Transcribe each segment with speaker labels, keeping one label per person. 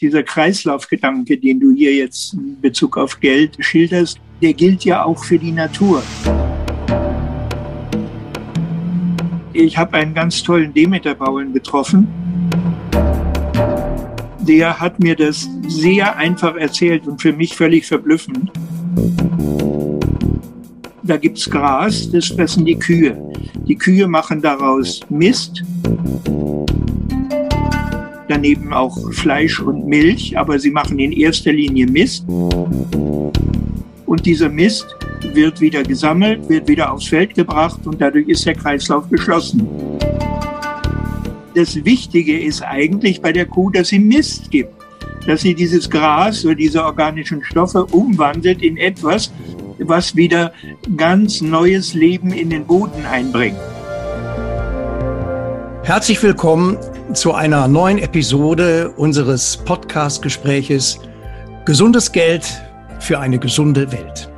Speaker 1: Dieser Kreislaufgedanke, den du hier jetzt in Bezug auf Geld schilderst, der gilt ja auch für die Natur. Ich habe einen ganz tollen Demeterbauern getroffen. Der hat mir das sehr einfach erzählt und für mich völlig verblüffend. Da gibt es Gras, das fressen die Kühe. Die Kühe machen daraus Mist, daneben auch Fleisch und Milch, aber sie machen in erster Linie Mist. Und dieser Mist wird wieder gesammelt, wird wieder aufs Feld gebracht und dadurch ist der Kreislauf geschlossen. Das Wichtige ist eigentlich bei der Kuh, dass sie Mist gibt, dass sie dieses Gras oder diese organischen Stoffe umwandelt in etwas, was wieder ganz neues Leben in den Boden einbringt.
Speaker 2: Herzlich willkommen zu einer neuen Episode unseres Podcast-Gespräches Gesundes Geld für eine gesunde Welt.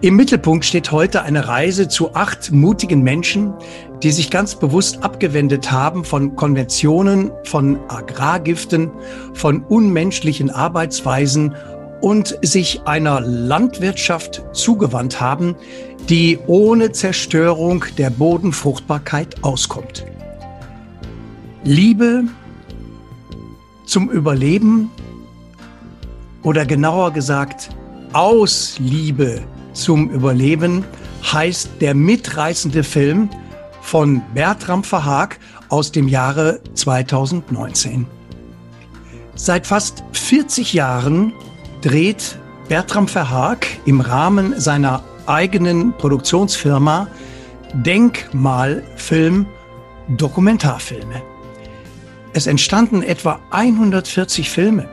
Speaker 2: Im Mittelpunkt steht heute eine Reise zu acht mutigen Menschen, die sich ganz bewusst abgewendet haben von Konventionen, von Agrargiften, von unmenschlichen Arbeitsweisen und sich einer Landwirtschaft zugewandt haben, die ohne Zerstörung der Bodenfruchtbarkeit auskommt. Liebe zum Überleben oder genauer gesagt aus Liebe zum Überleben heißt der mitreißende Film von Bertram Verhaag aus dem Jahre 2019. Seit fast 40 Jahren dreht Bertram Verhaag im Rahmen seiner eigenen Produktionsfirma Denkmalfilm Dokumentarfilme. Es entstanden etwa 140 Filme,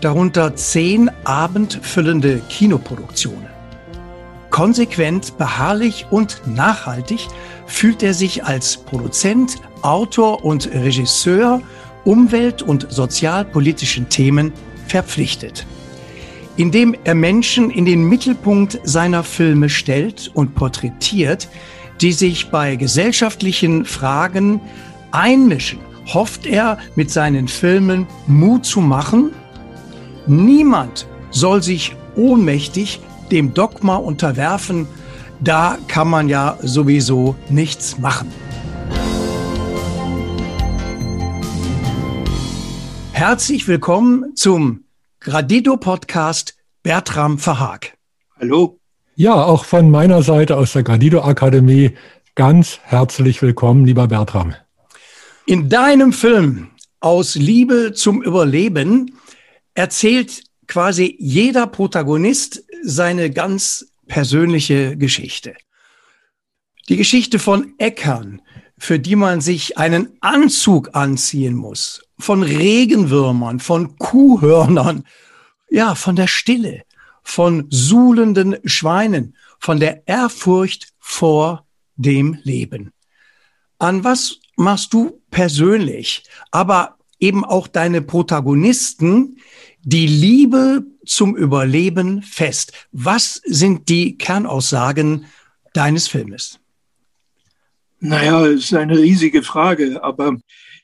Speaker 2: darunter zehn abendfüllende Kinoproduktionen. Konsequent, beharrlich und nachhaltig fühlt er sich als Produzent, Autor und Regisseur umwelt- und sozialpolitischen Themen verpflichtet. Indem er Menschen in den Mittelpunkt seiner Filme stellt und porträtiert, die sich bei gesellschaftlichen Fragen einmischen, hofft er mit seinen Filmen Mut zu machen. Niemand soll sich ohnmächtig dem Dogma unterwerfen, da kann man ja sowieso nichts machen. Herzlich willkommen zum Gradido Podcast Bertram Verhaag.
Speaker 1: Hallo.
Speaker 3: Ja, auch von meiner Seite aus der Gradido Akademie ganz herzlich willkommen, lieber Bertram.
Speaker 2: In deinem Film Aus Liebe zum Überleben erzählt quasi jeder Protagonist seine ganz persönliche Geschichte. Die Geschichte von Äckern, für die man sich einen Anzug anziehen muss, von Regenwürmern, von Kuhhörnern, ja, von der Stille, von suhlenden Schweinen, von der Ehrfurcht vor dem Leben. An was machst du persönlich, aber eben auch deine Protagonisten die Liebe zum Überleben fest? Was sind die Kernaussagen deines Filmes?
Speaker 1: Naja, es ist eine riesige Frage, aber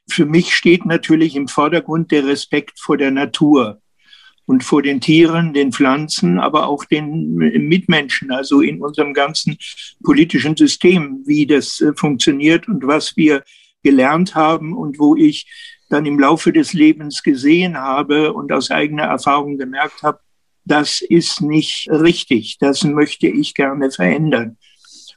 Speaker 1: für mich steht natürlich im Vordergrund der Respekt vor der Natur und vor den Tieren, den Pflanzen, aber auch den Mitmenschen, also in unserem ganzen politischen System, wie das äh, funktioniert und was wir gelernt haben und wo ich dann im Laufe des Lebens gesehen habe und aus eigener Erfahrung gemerkt habe, das ist nicht richtig, das möchte ich gerne verändern.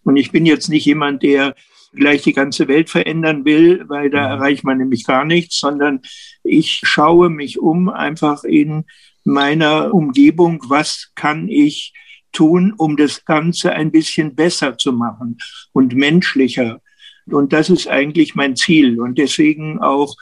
Speaker 1: Und ich bin jetzt nicht jemand, der gleich die ganze Welt verändern will, weil da mhm. erreicht man nämlich gar nichts, sondern ich schaue mich um einfach in meiner Umgebung, was kann ich tun, um das Ganze ein bisschen besser zu machen und menschlicher. Und das ist eigentlich mein Ziel. Und deswegen auch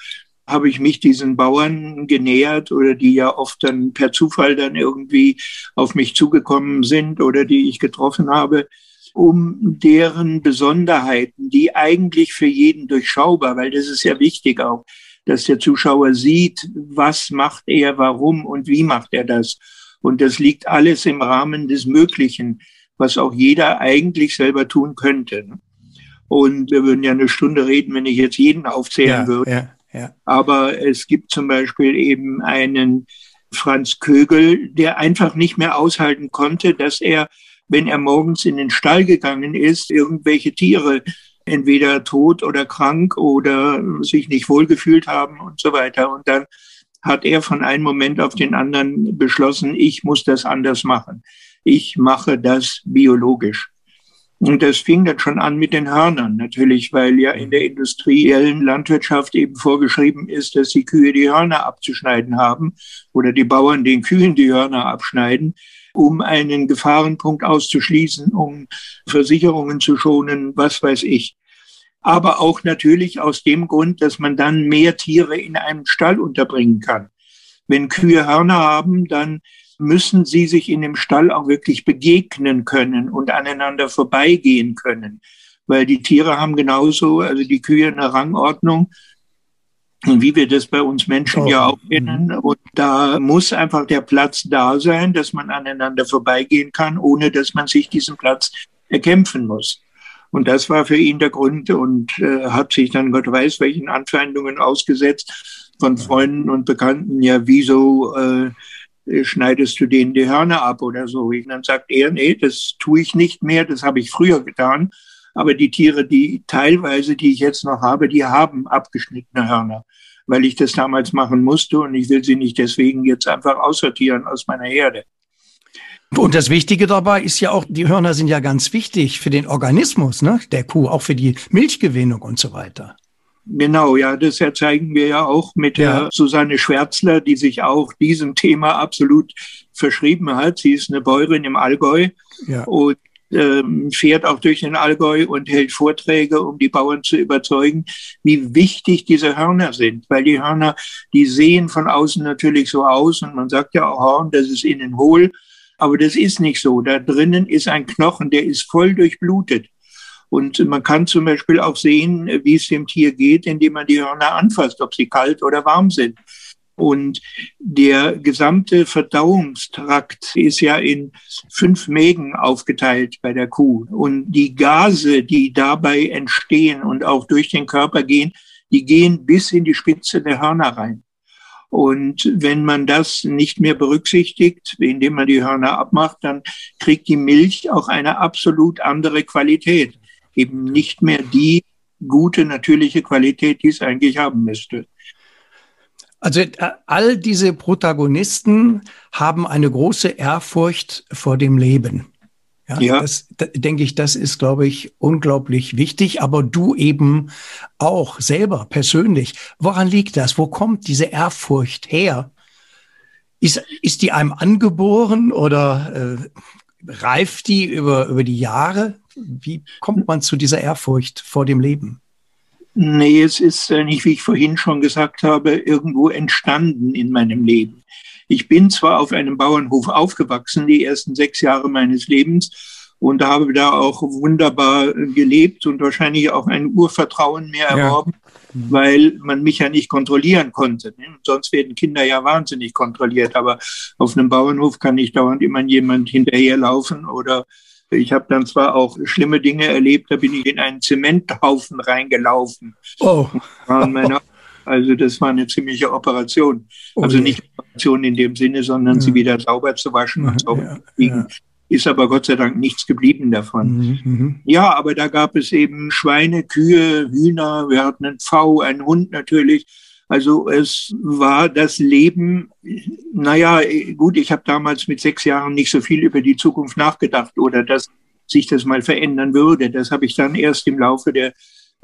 Speaker 1: habe ich mich diesen Bauern genähert oder die ja oft dann per Zufall dann irgendwie auf mich zugekommen sind oder die ich getroffen habe, um deren Besonderheiten, die eigentlich für jeden durchschaubar, weil das ist ja wichtig auch, dass der Zuschauer sieht, was macht er, warum und wie macht er das. Und das liegt alles im Rahmen des Möglichen, was auch jeder eigentlich selber tun könnte. Und wir würden ja eine Stunde reden, wenn ich jetzt jeden aufzählen ja, würde. Ja, Ja. Aber es gibt zum Beispiel eben einen Franz Kögel, der einfach nicht mehr aushalten konnte, dass er, wenn er morgens in den Stall gegangen ist, irgendwelche Tiere entweder tot oder krank oder sich nicht wohlgefühlt haben und so weiter. Und dann hat er von einem Moment auf den anderen beschlossen, ich muss das anders machen. Ich mache das biologisch. Und das fing dann schon an mit den Hörnern natürlich, weil ja in der industriellen Landwirtschaft eben vorgeschrieben ist, dass die Kühe die Hörner abzuschneiden haben oder die Bauern den Kühen die Hörner abschneiden, um einen Gefahrenpunkt auszuschließen, um Versicherungen zu schonen, was weiß ich. Aber auch natürlich aus dem Grund, dass man dann mehr Tiere in einem Stall unterbringen kann. Wenn Kühe Hörner haben, dann müssen sie sich in dem Stall auch wirklich begegnen können und aneinander vorbeigehen können. Weil die Tiere haben genauso, also die Kühe eine Rangordnung, wie wir das bei uns Menschen oh. ja auch kennen. Mhm. Und da muss einfach der Platz da sein, dass man aneinander vorbeigehen kann, ohne dass man sich diesen Platz erkämpfen muss. Und das war für ihn der Grund und äh, hat sich dann Gott weiß welchen Anfeindungen ausgesetzt von Freunden und Bekannten. Ja, wieso äh, schneidest du denen die Hörner ab oder so. Und dann sagt er, nee, das tue ich nicht mehr, das habe ich früher getan. Aber die Tiere, die teilweise, die ich jetzt noch habe, die haben abgeschnittene Hörner, weil ich das damals machen musste und ich will sie nicht deswegen jetzt einfach aussortieren aus meiner Herde.
Speaker 2: Und das Wichtige dabei ist ja auch, die Hörner sind ja ganz wichtig für den Organismus ne, der Kuh, auch für die Milchgewinnung und so weiter.
Speaker 1: Genau, ja, das erzeigen wir ja auch mit ja. der Susanne Schwärzler, die sich auch diesem Thema absolut verschrieben hat. Sie ist eine Bäuerin im Allgäu ja. und ähm, fährt auch durch den Allgäu und hält Vorträge, um die Bauern zu überzeugen, wie wichtig diese Hörner sind. Weil die Hörner, die sehen von außen natürlich so aus und man sagt ja auch Horn, das ist innen hohl. Aber das ist nicht so. Da drinnen ist ein Knochen, der ist voll durchblutet. Und man kann zum Beispiel auch sehen, wie es dem Tier geht, indem man die Hörner anfasst, ob sie kalt oder warm sind. Und der gesamte Verdauungstrakt ist ja in fünf Mägen aufgeteilt bei der Kuh. Und die Gase, die dabei entstehen und auch durch den Körper gehen, die gehen bis in die Spitze der Hörner rein. Und wenn man das nicht mehr berücksichtigt, indem man die Hörner abmacht, dann kriegt die Milch auch eine absolut andere Qualität eben nicht mehr die gute, natürliche Qualität, die es eigentlich haben müsste.
Speaker 2: Also äh, all diese Protagonisten haben eine große Ehrfurcht vor dem Leben. Ja, ja. Das, da, denke ich, das ist, glaube ich, unglaublich wichtig. Aber du eben auch selber persönlich. Woran liegt das? Wo kommt diese Ehrfurcht her? Ist, ist die einem angeboren oder äh, reift die über, über die Jahre? Wie kommt man zu dieser Ehrfurcht vor dem Leben?
Speaker 1: Nee, es ist nicht, wie ich vorhin schon gesagt habe, irgendwo entstanden in meinem Leben. Ich bin zwar auf einem Bauernhof aufgewachsen, die ersten sechs Jahre meines Lebens, und habe da auch wunderbar gelebt und wahrscheinlich auch ein Urvertrauen mehr erworben, ja. weil man mich ja nicht kontrollieren konnte. Ne? Sonst werden Kinder ja wahnsinnig kontrolliert, aber auf einem Bauernhof kann nicht dauernd immer jemand hinterherlaufen oder ich habe dann zwar auch schlimme Dinge erlebt, da bin ich in einen Zementhaufen reingelaufen. Oh. also das war eine ziemliche Operation. Oh also nicht Operation in dem Sinne, sondern ja. sie wieder sauber zu waschen und sauber ja, zu kriegen. Ja. Ist aber Gott sei Dank nichts geblieben davon. Mhm, mhm, ja, aber da gab es eben Schweine, Kühe, Hühner, wir hatten einen Pfau, einen Hund natürlich. Also es war das Leben, naja, gut, ich habe damals mit sechs Jahren nicht so viel über die Zukunft nachgedacht oder dass sich das mal verändern würde. Das habe ich dann erst im Laufe der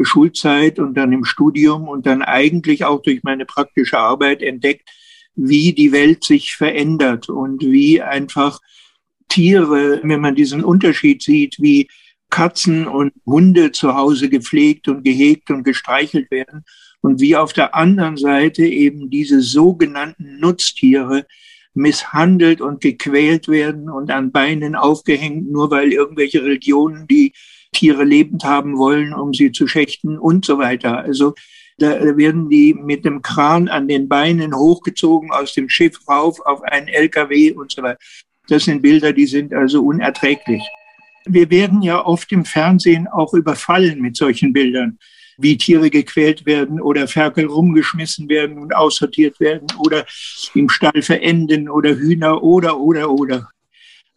Speaker 1: Schulzeit und dann im Studium und dann eigentlich auch durch meine praktische Arbeit entdeckt, wie die Welt sich verändert und wie einfach Tiere, wenn man diesen Unterschied sieht, wie Katzen und Hunde zu Hause gepflegt und gehegt und gestreichelt werden und wie auf der anderen Seite eben diese sogenannten Nutztiere misshandelt und gequält werden und an Beinen aufgehängt, nur weil irgendwelche Religionen die Tiere lebend haben wollen, um sie zu schächten und so weiter. Also da werden die mit dem Kran an den Beinen hochgezogen aus dem Schiff rauf auf einen LKW und so weiter. Das sind Bilder, die sind also unerträglich. Wir werden ja oft im Fernsehen auch überfallen mit solchen Bildern wie Tiere gequält werden oder Ferkel rumgeschmissen werden und aussortiert werden oder im Stall verenden oder Hühner oder, oder, oder.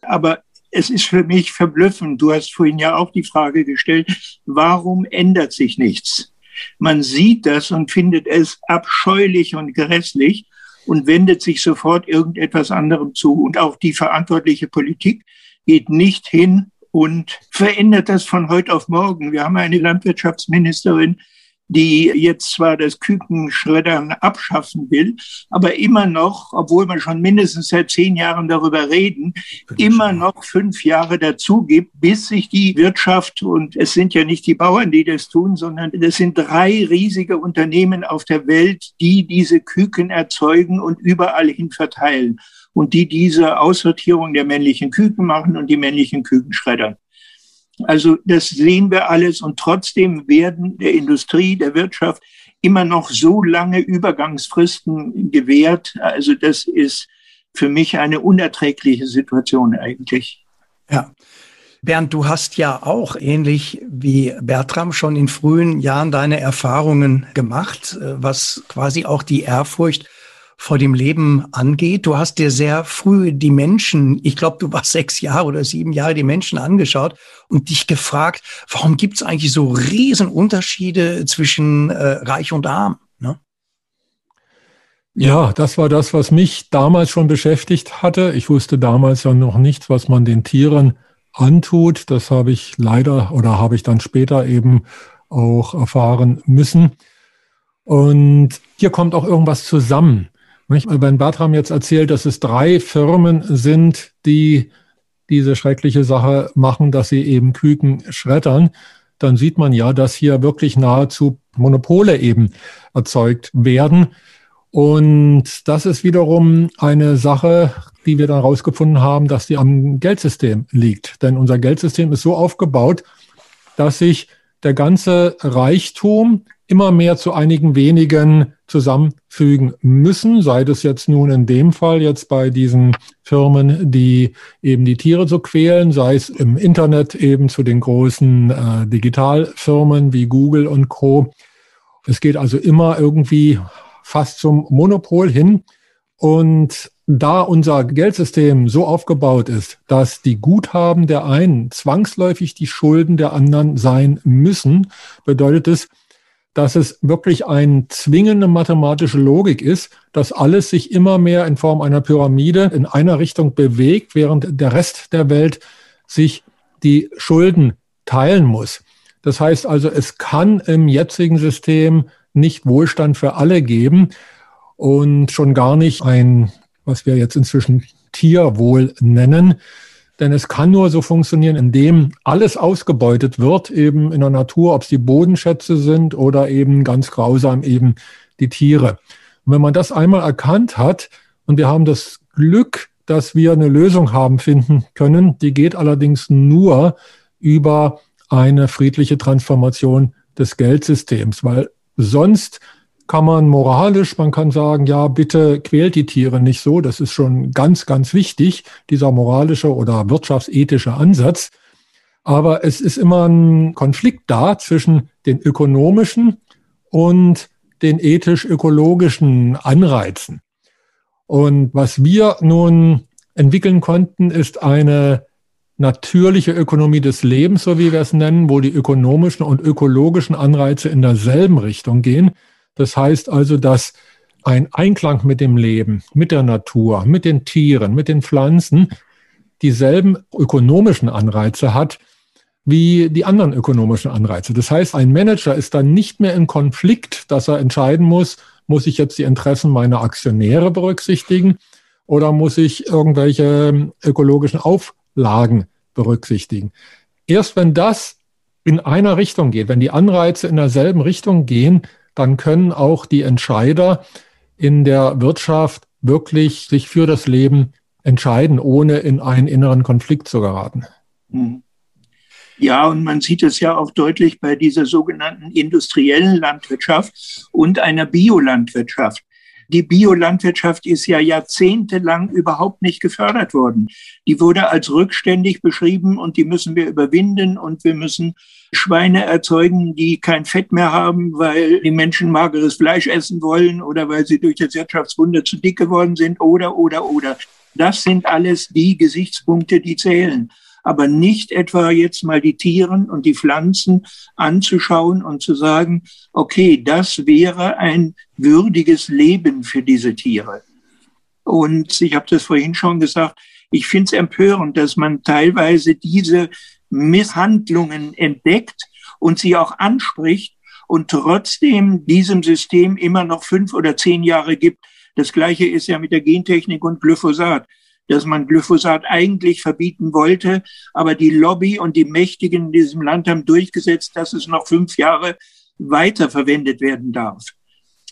Speaker 1: Aber es ist für mich verblüffend. Du hast vorhin ja auch die Frage gestellt, warum ändert sich nichts? Man sieht das und findet es abscheulich und grässlich und wendet sich sofort irgendetwas anderem zu. Und auch die verantwortliche Politik geht nicht hin und verändert das von heute auf morgen. Wir haben eine Landwirtschaftsministerin, die jetzt zwar das Kükenschreddern abschaffen will, aber immer noch, obwohl wir schon mindestens seit zehn Jahren darüber reden, immer noch fünf Jahre dazu gibt, bis sich die Wirtschaft, und es sind ja nicht die Bauern, die das tun, sondern es sind drei riesige Unternehmen auf der Welt, die diese Küken erzeugen und überall hin verteilen und die diese Aussortierung der männlichen Küken machen und die männlichen Küken schreddern. Also das sehen wir alles und trotzdem werden der Industrie, der Wirtschaft immer noch so lange Übergangsfristen gewährt. Also das ist für mich eine unerträgliche Situation eigentlich.
Speaker 2: Ja. Bernd, du hast ja auch ähnlich wie Bertram schon in frühen Jahren deine Erfahrungen gemacht, äh, was quasi auch die Ehrfurcht vor dem Leben angeht. Du hast dir sehr früh die Menschen, ich glaube, du warst sechs Jahre oder sieben Jahre, die Menschen angeschaut und dich gefragt, warum gibt es eigentlich so riesen zwischen äh, Reich und Arm? Ne?
Speaker 3: Ja, das war das, was mich damals schon beschäftigt hatte. Ich wusste damals ja noch nichts, was man den Tieren antut. Das habe ich leider oder habe ich dann später eben auch erfahren müssen. Und hier kommt auch irgendwas zusammen. Wenn Bertram jetzt erzählt, dass es drei Firmen sind, die diese schreckliche Sache machen, dass sie eben Küken schreddern, dann sieht man ja, dass hier wirklich nahezu Monopole eben erzeugt werden. Und das ist wiederum eine Sache, die wir dann herausgefunden haben, dass die am Geldsystem liegt. Denn unser Geldsystem ist so aufgebaut, dass sich der ganze Reichtum immer mehr zu einigen wenigen zusammenfügen müssen, sei das jetzt nun in dem Fall jetzt bei diesen Firmen, die eben die Tiere so quälen, sei es im Internet eben zu den großen äh, Digitalfirmen wie Google und Co. Es geht also immer irgendwie fast zum Monopol hin. Und da unser Geldsystem so aufgebaut ist, dass die Guthaben der einen zwangsläufig die Schulden der anderen sein müssen, bedeutet es, dass es wirklich eine zwingende mathematische Logik ist, dass alles sich immer mehr in Form einer Pyramide in einer Richtung bewegt, während der Rest der Welt sich die Schulden teilen muss. Das heißt also, es kann im jetzigen System nicht Wohlstand für alle geben und schon gar nicht ein, was wir jetzt inzwischen Tierwohl nennen. Denn es kann nur so funktionieren, indem alles ausgebeutet wird, eben in der Natur, ob es die Bodenschätze sind oder eben ganz grausam eben die Tiere. Und wenn man das einmal erkannt hat, und wir haben das Glück, dass wir eine Lösung haben finden können, die geht allerdings nur über eine friedliche Transformation des Geldsystems, weil sonst kann man moralisch, man kann sagen, ja, bitte quält die Tiere nicht so. Das ist schon ganz, ganz wichtig, dieser moralische oder wirtschaftsethische Ansatz. Aber es ist immer ein Konflikt da zwischen den ökonomischen und den ethisch-ökologischen Anreizen. Und was wir nun entwickeln konnten, ist eine natürliche Ökonomie des Lebens, so wie wir es nennen, wo die ökonomischen und ökologischen Anreize in derselben Richtung gehen. Das heißt also, dass ein Einklang mit dem Leben, mit der Natur, mit den Tieren, mit den Pflanzen dieselben ökonomischen Anreize hat wie die anderen ökonomischen Anreize. Das heißt, ein Manager ist dann nicht mehr in Konflikt, dass er entscheiden muss, muss ich jetzt die Interessen meiner Aktionäre berücksichtigen oder muss ich irgendwelche ökologischen Auflagen berücksichtigen. Erst wenn das in einer Richtung geht, wenn die Anreize in derselben Richtung gehen, dann können auch die Entscheider in der Wirtschaft wirklich sich für das Leben entscheiden, ohne in einen inneren Konflikt zu geraten. Hm.
Speaker 1: Ja, und man sieht es ja auch deutlich bei dieser sogenannten industriellen Landwirtschaft und einer Biolandwirtschaft. Die Biolandwirtschaft ist ja jahrzehntelang überhaupt nicht gefördert worden. Die wurde als rückständig beschrieben und die müssen wir überwinden und wir müssen Schweine erzeugen, die kein Fett mehr haben, weil die Menschen mageres Fleisch essen wollen oder weil sie durch das Wirtschaftswunder zu dick geworden sind oder, oder, oder. Das sind alles die Gesichtspunkte, die zählen aber nicht etwa jetzt mal die Tieren und die Pflanzen anzuschauen und zu sagen, okay, das wäre ein würdiges Leben für diese Tiere. Und ich habe das vorhin schon gesagt, ich finde es empörend, dass man teilweise diese Misshandlungen entdeckt und sie auch anspricht und trotzdem diesem System immer noch fünf oder zehn Jahre gibt. Das gleiche ist ja mit der Gentechnik und Glyphosat dass man Glyphosat eigentlich verbieten wollte. Aber die Lobby und die Mächtigen in diesem Land haben durchgesetzt, dass es noch fünf Jahre weiter verwendet werden darf.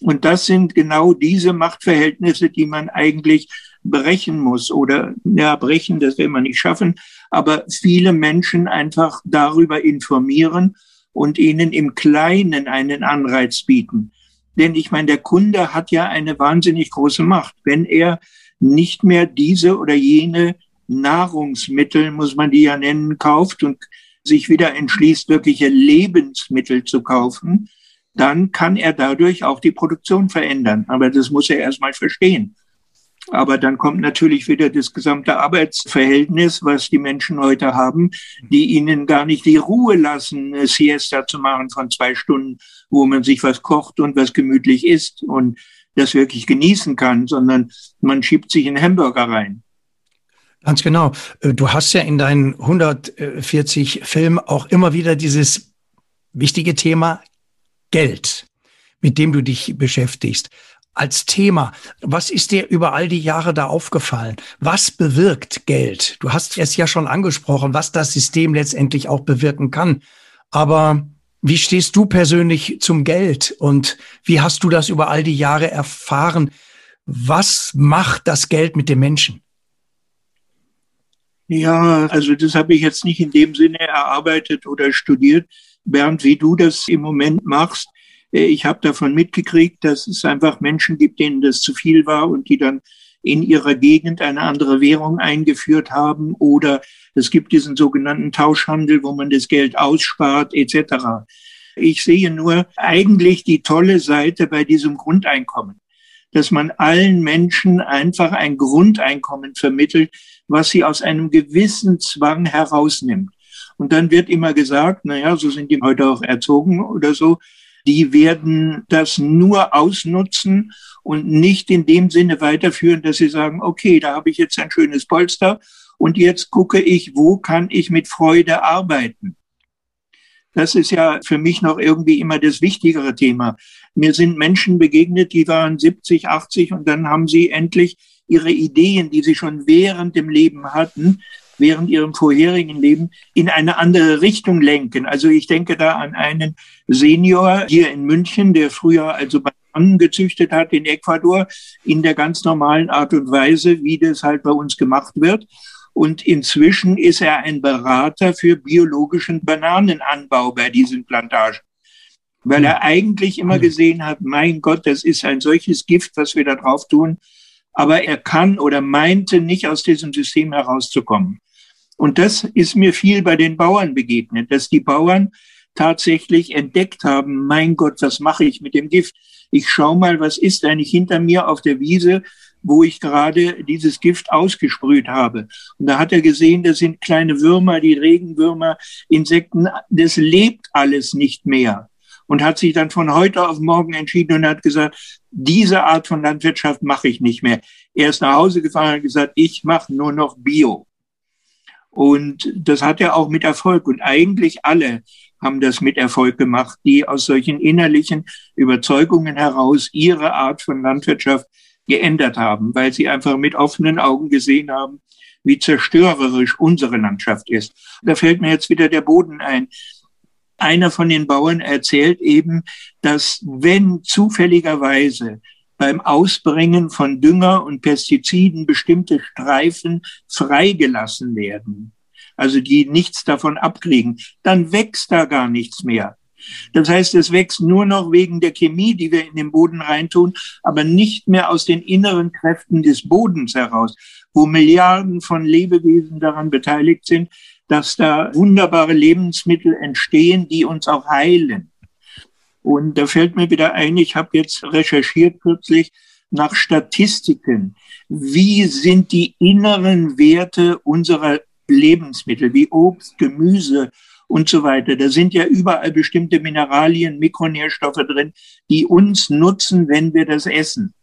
Speaker 1: Und das sind genau diese Machtverhältnisse, die man eigentlich brechen muss oder ja, brechen, das will man nicht schaffen, aber viele Menschen einfach darüber informieren und ihnen im Kleinen einen Anreiz bieten. Denn ich meine, der Kunde hat ja eine wahnsinnig große Macht. Wenn er nicht mehr diese oder jene Nahrungsmittel, muss man die ja nennen, kauft und sich wieder entschließt, wirkliche Lebensmittel zu kaufen, dann kann er dadurch auch die Produktion verändern. Aber das muss er erstmal verstehen. Aber dann kommt natürlich wieder das gesamte Arbeitsverhältnis, was die Menschen heute haben, die ihnen gar nicht die Ruhe lassen, eine Siesta zu machen von zwei Stunden, wo man sich was kocht und was gemütlich isst. Und das wirklich genießen kann, sondern man schiebt sich einen Hamburger rein.
Speaker 2: Ganz genau. Äh, du hast ja in deinen 140 Filmen auch immer wieder dieses wichtige Thema Geld, mit dem du dich beschäftigst. Als Thema, was ist dir über all die Jahre da aufgefallen? Was bewirkt Geld? Du hast es ja schon angesprochen, was das System letztendlich auch bewirken kann. Aber wie stehst du persönlich zum Geld und wie hast du das über all die Jahre erfahren? Was macht das Geld mit dem Menschen?
Speaker 1: Ja, also das habe ich jetzt nicht in dem Sinne erarbeitet oder studiert, Bernd, wie du das im Moment machst. Äh, ich habe davon mitgekriegt, dass es einfach Menschen gibt, denen das zu viel war und die dann in ihrer Gegend eine andere Währung eingeführt haben oder es gibt diesen sogenannten Tauschhandel, wo man das Geld ausspart etc. Ich sehe nur eigentlich die tolle Seite bei diesem Grundeinkommen, dass man allen Menschen einfach ein Grundeinkommen vermittelt, was sie aus einem gewissen Zwang herausnimmt. Und dann wird immer gesagt, na ja, so sind die heute auch erzogen oder so, die werden das nur ausnutzen und nicht in dem Sinne weiterführen, dass sie sagen, okay, da habe ich jetzt ein schönes Polster und jetzt gucke ich, wo kann ich mit Freude arbeiten. Das ist ja für mich noch irgendwie immer das wichtigere Thema. Mir sind Menschen begegnet, die waren 70, 80 und dann haben sie endlich ihre Ideen, die sie schon während dem Leben hatten, während ihrem vorherigen Leben in eine andere Richtung lenken. Also ich denke da an einen Senior hier in München, der früher also Bananen gezüchtet hat in Ecuador in der ganz normalen Art und Weise, wie das halt bei uns gemacht wird. Und inzwischen ist er ein Berater für biologischen Bananenanbau bei diesen Plantagen. Weil er eigentlich immer gesehen hat, mein Gott, das ist ein solches Gift, was wir da drauf tun. Aber er kann oder meinte nicht aus diesem System herauszukommen. Und das ist mir viel bei den Bauern begegnet, dass die Bauern tatsächlich entdeckt haben, mein Gott, was mache ich mit dem Gift? Ich schau mal, was ist eigentlich hinter mir auf der Wiese, wo ich gerade dieses Gift ausgesprüht habe. Und da hat er gesehen, das sind kleine Würmer, die Regenwürmer, Insekten, das lebt alles nicht mehr. Und hat sich dann von heute auf morgen entschieden und hat gesagt, diese Art von Landwirtschaft mache ich nicht mehr. Er ist nach Hause gefahren und gesagt, ich mache nur noch Bio. Und das hat er auch mit Erfolg. Und eigentlich alle haben das mit Erfolg gemacht, die aus solchen innerlichen Überzeugungen heraus ihre Art von Landwirtschaft geändert haben, weil sie einfach mit offenen Augen gesehen haben, wie zerstörerisch unsere Landschaft ist. Da fällt mir jetzt wieder der Boden ein. Einer von den Bauern erzählt eben, dass wenn zufälligerweise beim Ausbringen von Dünger und Pestiziden bestimmte Streifen freigelassen werden, also die nichts davon abkriegen, dann wächst da gar nichts mehr. Das heißt, es wächst nur noch wegen der Chemie, die wir in den Boden reintun, aber nicht mehr aus den inneren Kräften des Bodens heraus, wo Milliarden von Lebewesen daran beteiligt sind, dass da wunderbare Lebensmittel entstehen, die uns auch heilen. Und da fällt mir wieder ein, ich habe jetzt recherchiert kürzlich nach Statistiken. Wie sind die inneren Werte unserer Lebensmittel, wie Obst, Gemüse und so weiter. Da sind ja überall bestimmte Mineralien, Mikronährstoffe drin, die uns nutzen, wenn wir das essen.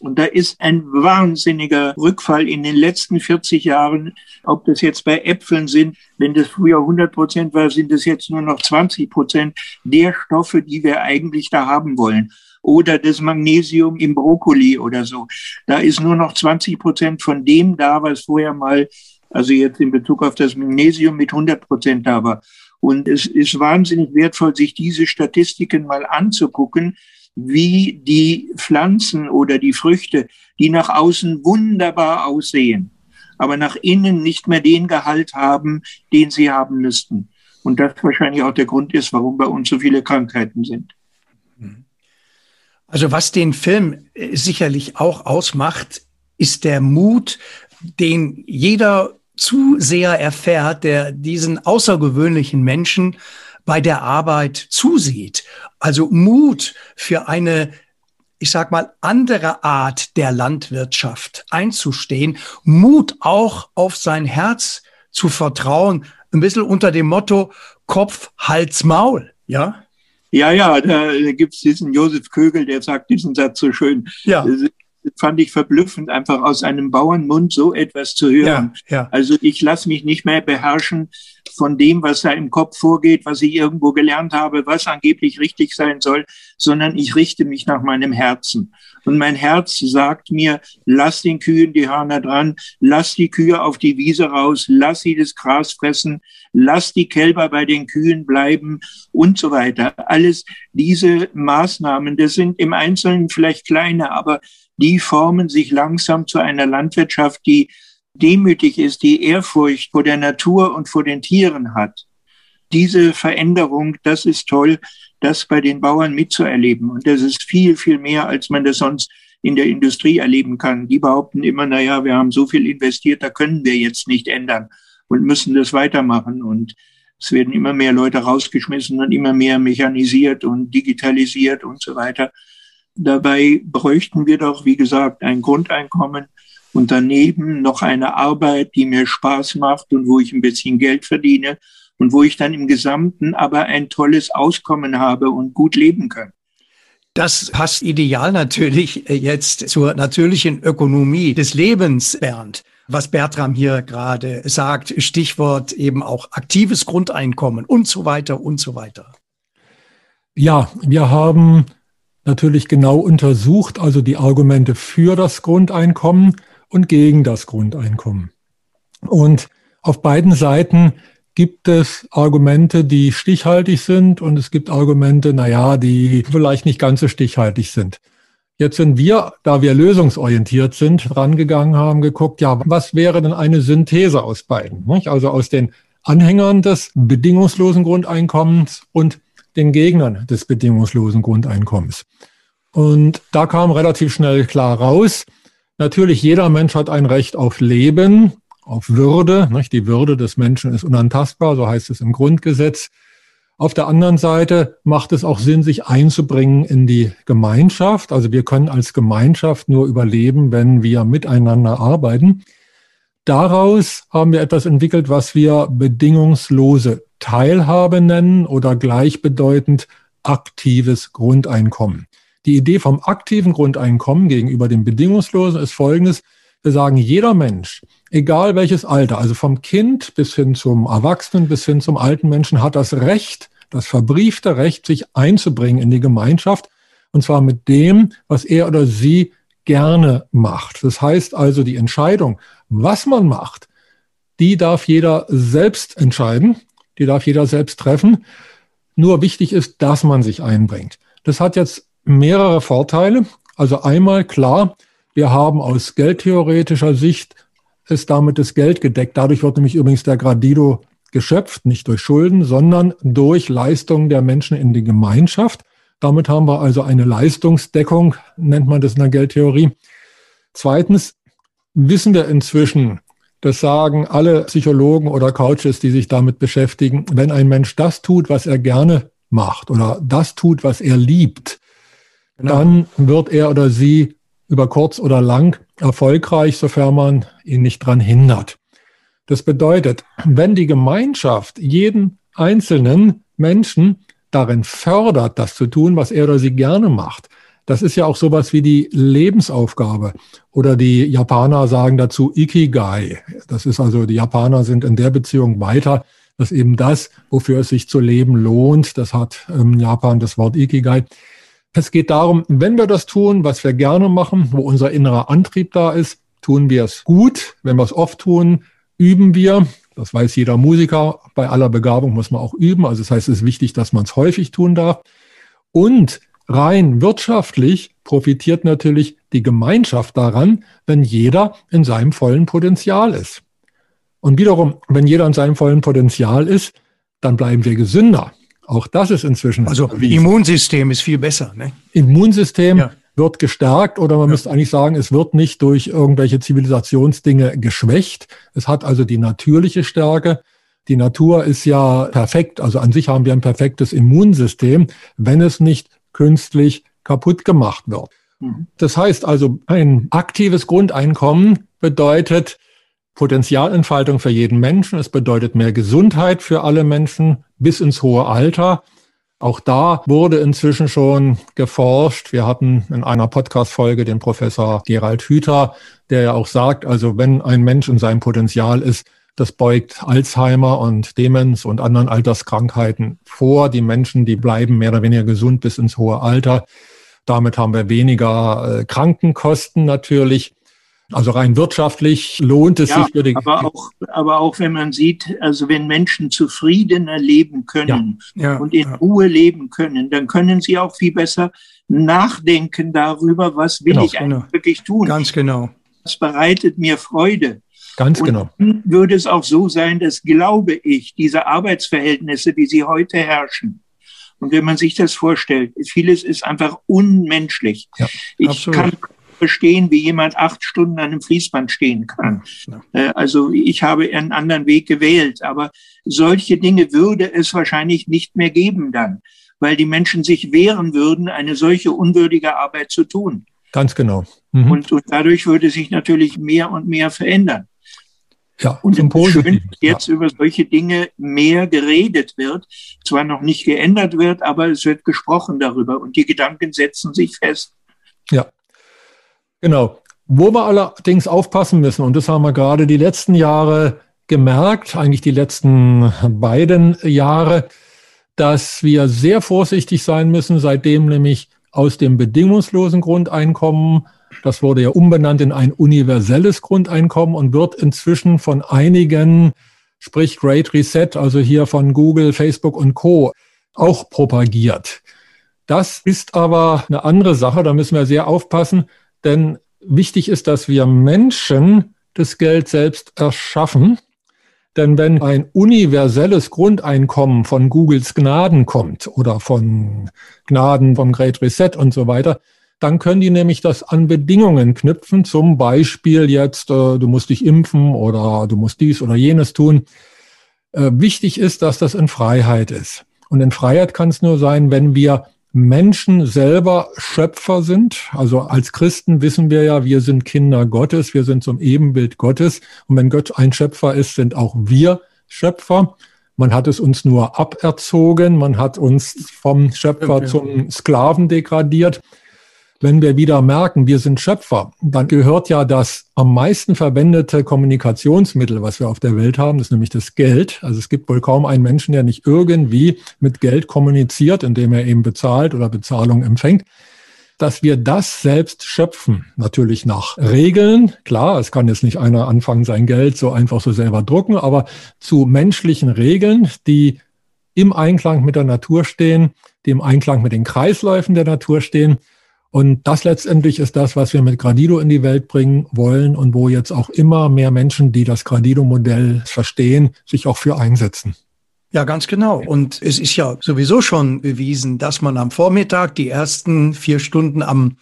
Speaker 1: Und da ist ein wahnsinniger Rückfall in den letzten 40 Jahren, ob das jetzt bei Äpfeln sind, wenn das früher 100 Prozent war, sind es jetzt nur noch 20 Prozent der Stoffe, die wir eigentlich da haben wollen. Oder das Magnesium im Brokkoli oder so. Da ist nur noch 20 Prozent von dem da, was vorher mal, also jetzt in Bezug auf das Magnesium mit 100 Prozent da war. Und es ist wahnsinnig wertvoll, sich diese Statistiken mal anzugucken, wie die Pflanzen oder die Früchte, die nach außen wunderbar aussehen, aber nach innen nicht mehr den Gehalt haben, den sie haben müssten. Und das wahrscheinlich auch der Grund ist, warum bei uns so viele Krankheiten sind.
Speaker 2: Also was den Film äh, sicherlich auch ausmacht, ist der Mut, den jeder zu sehr erfährt, der diesen außergewöhnlichen Menschen bei der Arbeit zusieht. Also Mut für eine, ich sag mal, andere Art der Landwirtschaft einzustehen, Mut auch auf sein Herz zu vertrauen, ein bisschen unter dem Motto Kopf, Hals, Maul, ja?
Speaker 1: Ja, ja, da gibt's diesen Josef Kögel, der sagt diesen Satz so schön. Ja fand ich verblüffend, einfach aus einem Bauernmund so etwas zu hören. Ja, ja. Also ich lasse mich nicht mehr beherrschen von dem, was da im Kopf vorgeht, was ich irgendwo gelernt habe, was angeblich richtig sein soll, sondern ich richte mich nach meinem Herzen. Und mein Herz sagt mir, lass den Kühen die Hörner dran, lass die Kühe auf die Wiese raus, lass sie das Gras fressen, lass die Kälber bei den Kühen bleiben und so weiter. Alles diese Maßnahmen, das sind im Einzelnen vielleicht kleine, aber die formen sich langsam zu einer Landwirtschaft, die demütig ist, die Ehrfurcht vor der Natur und vor den Tieren hat. Diese Veränderung, das ist toll, das bei den Bauern mitzuerleben. Und das ist viel, viel mehr, als man das sonst in der Industrie erleben kann. Die behaupten immer, na ja, wir haben so viel investiert, da können wir jetzt nicht ändern und müssen das weitermachen. Und es werden immer mehr Leute rausgeschmissen und immer mehr mechanisiert und digitalisiert und so weiter. Dabei bräuchten wir doch, wie gesagt, ein Grundeinkommen und daneben noch eine Arbeit, die mir Spaß macht und wo ich ein bisschen Geld verdiene und wo ich dann im Gesamten aber ein tolles Auskommen habe und gut leben kann.
Speaker 2: Das passt ideal natürlich jetzt zur natürlichen Ökonomie des Lebens, Bernd. Was Bertram hier gerade sagt, Stichwort eben auch aktives Grundeinkommen und so weiter und so weiter.
Speaker 3: Ja, wir haben natürlich genau untersucht, also die Argumente für das Grundeinkommen und gegen das Grundeinkommen. Und auf beiden Seiten gibt es Argumente, die stichhaltig sind und es gibt Argumente, naja, die vielleicht nicht ganz so stichhaltig sind. Jetzt sind wir, da wir lösungsorientiert sind, rangegangen, haben geguckt, ja, was wäre denn eine Synthese aus beiden? Also aus den Anhängern des bedingungslosen Grundeinkommens und den Gegnern des bedingungslosen Grundeinkommens. Und da kam relativ schnell klar raus, natürlich jeder Mensch hat ein Recht auf Leben, auf Würde. Nicht? Die Würde des Menschen ist unantastbar, so heißt es im Grundgesetz. Auf der anderen Seite macht es auch Sinn, sich einzubringen in die Gemeinschaft. Also wir können als Gemeinschaft nur überleben, wenn wir miteinander arbeiten. Daraus haben wir etwas entwickelt, was wir bedingungslose Teilhabe nennen oder gleichbedeutend aktives Grundeinkommen. Die Idee vom aktiven Grundeinkommen gegenüber dem bedingungslosen ist folgendes. Wir sagen, jeder Mensch, egal welches Alter, also vom Kind bis hin zum Erwachsenen, bis hin zum alten Menschen, hat das Recht, das verbriefte Recht, sich einzubringen in die Gemeinschaft. Und zwar mit dem, was er oder sie gerne macht. Das heißt also, die Entscheidung, was man macht, die darf jeder selbst entscheiden die darf jeder selbst treffen. Nur wichtig ist, dass man sich einbringt. Das hat jetzt mehrere Vorteile. Also einmal klar, wir haben aus geldtheoretischer Sicht ist damit das Geld gedeckt. Dadurch wird nämlich übrigens der Gradido geschöpft, nicht durch Schulden, sondern durch Leistungen der Menschen in die Gemeinschaft. Damit haben wir also eine Leistungsdeckung, nennt man das in der Geldtheorie. Zweitens wissen wir inzwischen, das sagen alle Psychologen oder Coaches, die sich damit beschäftigen, wenn ein Mensch das tut, was er gerne macht oder das tut, was er liebt, genau. dann wird er oder sie über kurz oder lang erfolgreich, sofern man ihn nicht dran hindert. Das bedeutet, wenn die Gemeinschaft jeden einzelnen Menschen darin fördert, das zu tun, was er oder sie gerne macht, das ist ja auch sowas wie die Lebensaufgabe. Oder die Japaner sagen dazu Ikigai. Das ist also, die Japaner sind in der Beziehung weiter, dass eben das, wofür es sich zu leben lohnt, das hat in Japan das Wort Ikigai. Es geht darum, wenn wir das tun, was wir gerne machen, wo unser innerer Antrieb da ist, tun wir es gut. Wenn wir es oft tun, üben wir. Das weiß jeder Musiker. Bei aller Begabung muss man auch üben. Also das heißt, es ist wichtig, dass man es häufig tun darf. Und rein wirtschaftlich profitiert natürlich die Gemeinschaft daran, wenn jeder in seinem vollen Potenzial ist. Und wiederum, wenn jeder in seinem vollen Potenzial ist, dann bleiben wir gesünder. Auch das ist inzwischen.
Speaker 2: Also erwiesen. Immunsystem ist viel besser. Ne?
Speaker 3: Immunsystem ja. wird gestärkt oder man ja. müsste eigentlich sagen, es wird nicht durch irgendwelche Zivilisationsdinge geschwächt. Es hat also die natürliche Stärke. Die Natur ist ja perfekt. Also an sich haben wir ein perfektes Immunsystem, wenn es nicht künstlich kaputt gemacht wird. Mhm. Das heißt also, ein aktives Grundeinkommen bedeutet Potenzialentfaltung für jeden Menschen. Es bedeutet mehr Gesundheit für alle Menschen bis ins hohe Alter. Auch da wurde inzwischen schon geforscht. Wir hatten in einer Podcast-Folge den Professor Gerald Hüther, der ja auch sagt, also wenn ein Mensch in seinem Potenzial ist, das beugt Alzheimer und Demenz und anderen Alterskrankheiten vor. Die Menschen, die bleiben mehr oder weniger gesund bis ins hohe Alter. Damit haben wir weniger äh, Krankenkosten natürlich. Also rein wirtschaftlich lohnt es ja, sich für die.
Speaker 1: Aber auch, aber auch wenn man sieht, also wenn Menschen zufriedener leben können ja, ja, und in Ruhe leben können, dann können sie auch viel besser nachdenken darüber, was will genau, ich eigentlich genau. wirklich tun.
Speaker 2: Ganz genau.
Speaker 1: Das bereitet mir Freude.
Speaker 3: Ganz und genau.
Speaker 1: würde es auch so sein, dass, glaube ich, diese Arbeitsverhältnisse, wie sie heute herrschen, und wenn man sich das vorstellt, vieles ist einfach unmenschlich. Ja, ich absolut. kann verstehen, wie jemand acht Stunden an einem Fließband stehen kann. Ja. Äh, also ich habe einen anderen Weg gewählt, aber solche Dinge würde es wahrscheinlich nicht mehr geben dann, weil die Menschen sich wehren würden, eine solche unwürdige Arbeit zu tun.
Speaker 3: Ganz genau.
Speaker 1: Mhm. Und, und dadurch würde sich natürlich mehr und mehr verändern.
Speaker 3: Ja,
Speaker 1: und im schön, jetzt ja. über solche Dinge mehr geredet wird, zwar noch nicht geändert wird, aber es wird gesprochen darüber und die Gedanken setzen sich fest.
Speaker 3: Ja, genau. Wo wir allerdings aufpassen müssen, und das haben wir gerade die letzten Jahre gemerkt, eigentlich die letzten beiden Jahre, dass wir sehr vorsichtig sein müssen, seitdem nämlich aus dem bedingungslosen Grundeinkommen das wurde ja umbenannt in ein universelles Grundeinkommen und wird inzwischen von einigen, sprich Great Reset, also hier von Google, Facebook und Co., auch propagiert. Das ist aber eine andere Sache, da müssen wir sehr aufpassen, denn wichtig ist, dass wir Menschen das Geld selbst erschaffen. Denn wenn ein universelles Grundeinkommen von Googles Gnaden kommt oder von Gnaden vom Great Reset und so weiter, dann können die nämlich das an Bedingungen knüpfen, zum Beispiel jetzt, äh, du musst dich impfen oder du musst dies oder jenes tun. Äh, wichtig ist, dass das in Freiheit ist. Und in Freiheit kann es nur sein, wenn wir Menschen selber Schöpfer sind. Also als Christen wissen wir ja, wir sind Kinder Gottes, wir sind zum Ebenbild Gottes. Und wenn Gott ein Schöpfer ist, sind auch wir Schöpfer. Man hat es uns nur aberzogen, man hat uns vom Schöpfer zum Sklaven degradiert. Wenn wir wieder merken, wir sind Schöpfer, dann gehört ja das am meisten verwendete Kommunikationsmittel, was wir auf der Welt haben, das ist nämlich das Geld. Also es gibt wohl kaum einen Menschen, der nicht irgendwie mit Geld kommuniziert, indem er eben bezahlt oder Bezahlung empfängt dass wir das selbst schöpfen. Natürlich nach Regeln. Klar, es kann jetzt nicht einer anfangen, sein Geld so einfach so selber drucken, aber zu menschlichen Regeln, die im Einklang mit der Natur stehen, die im Einklang mit den Kreisläufen der Natur stehen. Und das letztendlich ist das, was wir mit Gradido in die Welt bringen wollen und wo jetzt auch immer mehr Menschen, die das Gradido-Modell verstehen, sich auch für einsetzen.
Speaker 2: Ja, ganz genau. Und es ist ja sowieso schon bewiesen, dass man am Vormittag die ersten vier Stunden am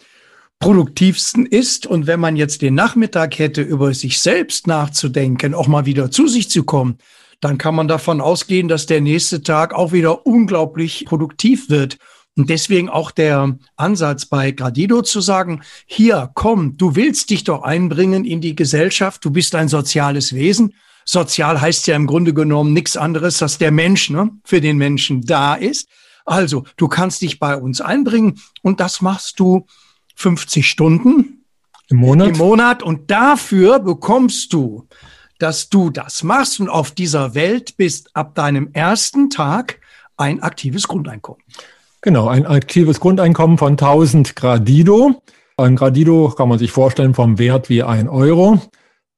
Speaker 2: produktivsten ist. Und wenn man jetzt den Nachmittag hätte, über sich selbst nachzudenken, auch mal wieder zu sich zu kommen, dann kann man davon ausgehen, dass der nächste Tag auch wieder unglaublich produktiv wird. Und deswegen auch der Ansatz bei Gradido zu sagen, hier, komm, du willst dich doch einbringen in die Gesellschaft, du bist ein soziales Wesen. Sozial heißt ja im Grunde genommen nichts anderes, dass der Mensch ne, für den Menschen da ist. Also, du kannst dich bei uns einbringen und das machst du 50 Stunden
Speaker 3: im Monat.
Speaker 2: Im Monat und dafür bekommst du, dass du das machst und auf dieser Welt bist ab deinem ersten Tag ein aktives Grundeinkommen.
Speaker 3: Genau, ein aktives Grundeinkommen von 1000 Gradido. Ein Gradido kann man sich vorstellen vom Wert wie ein Euro.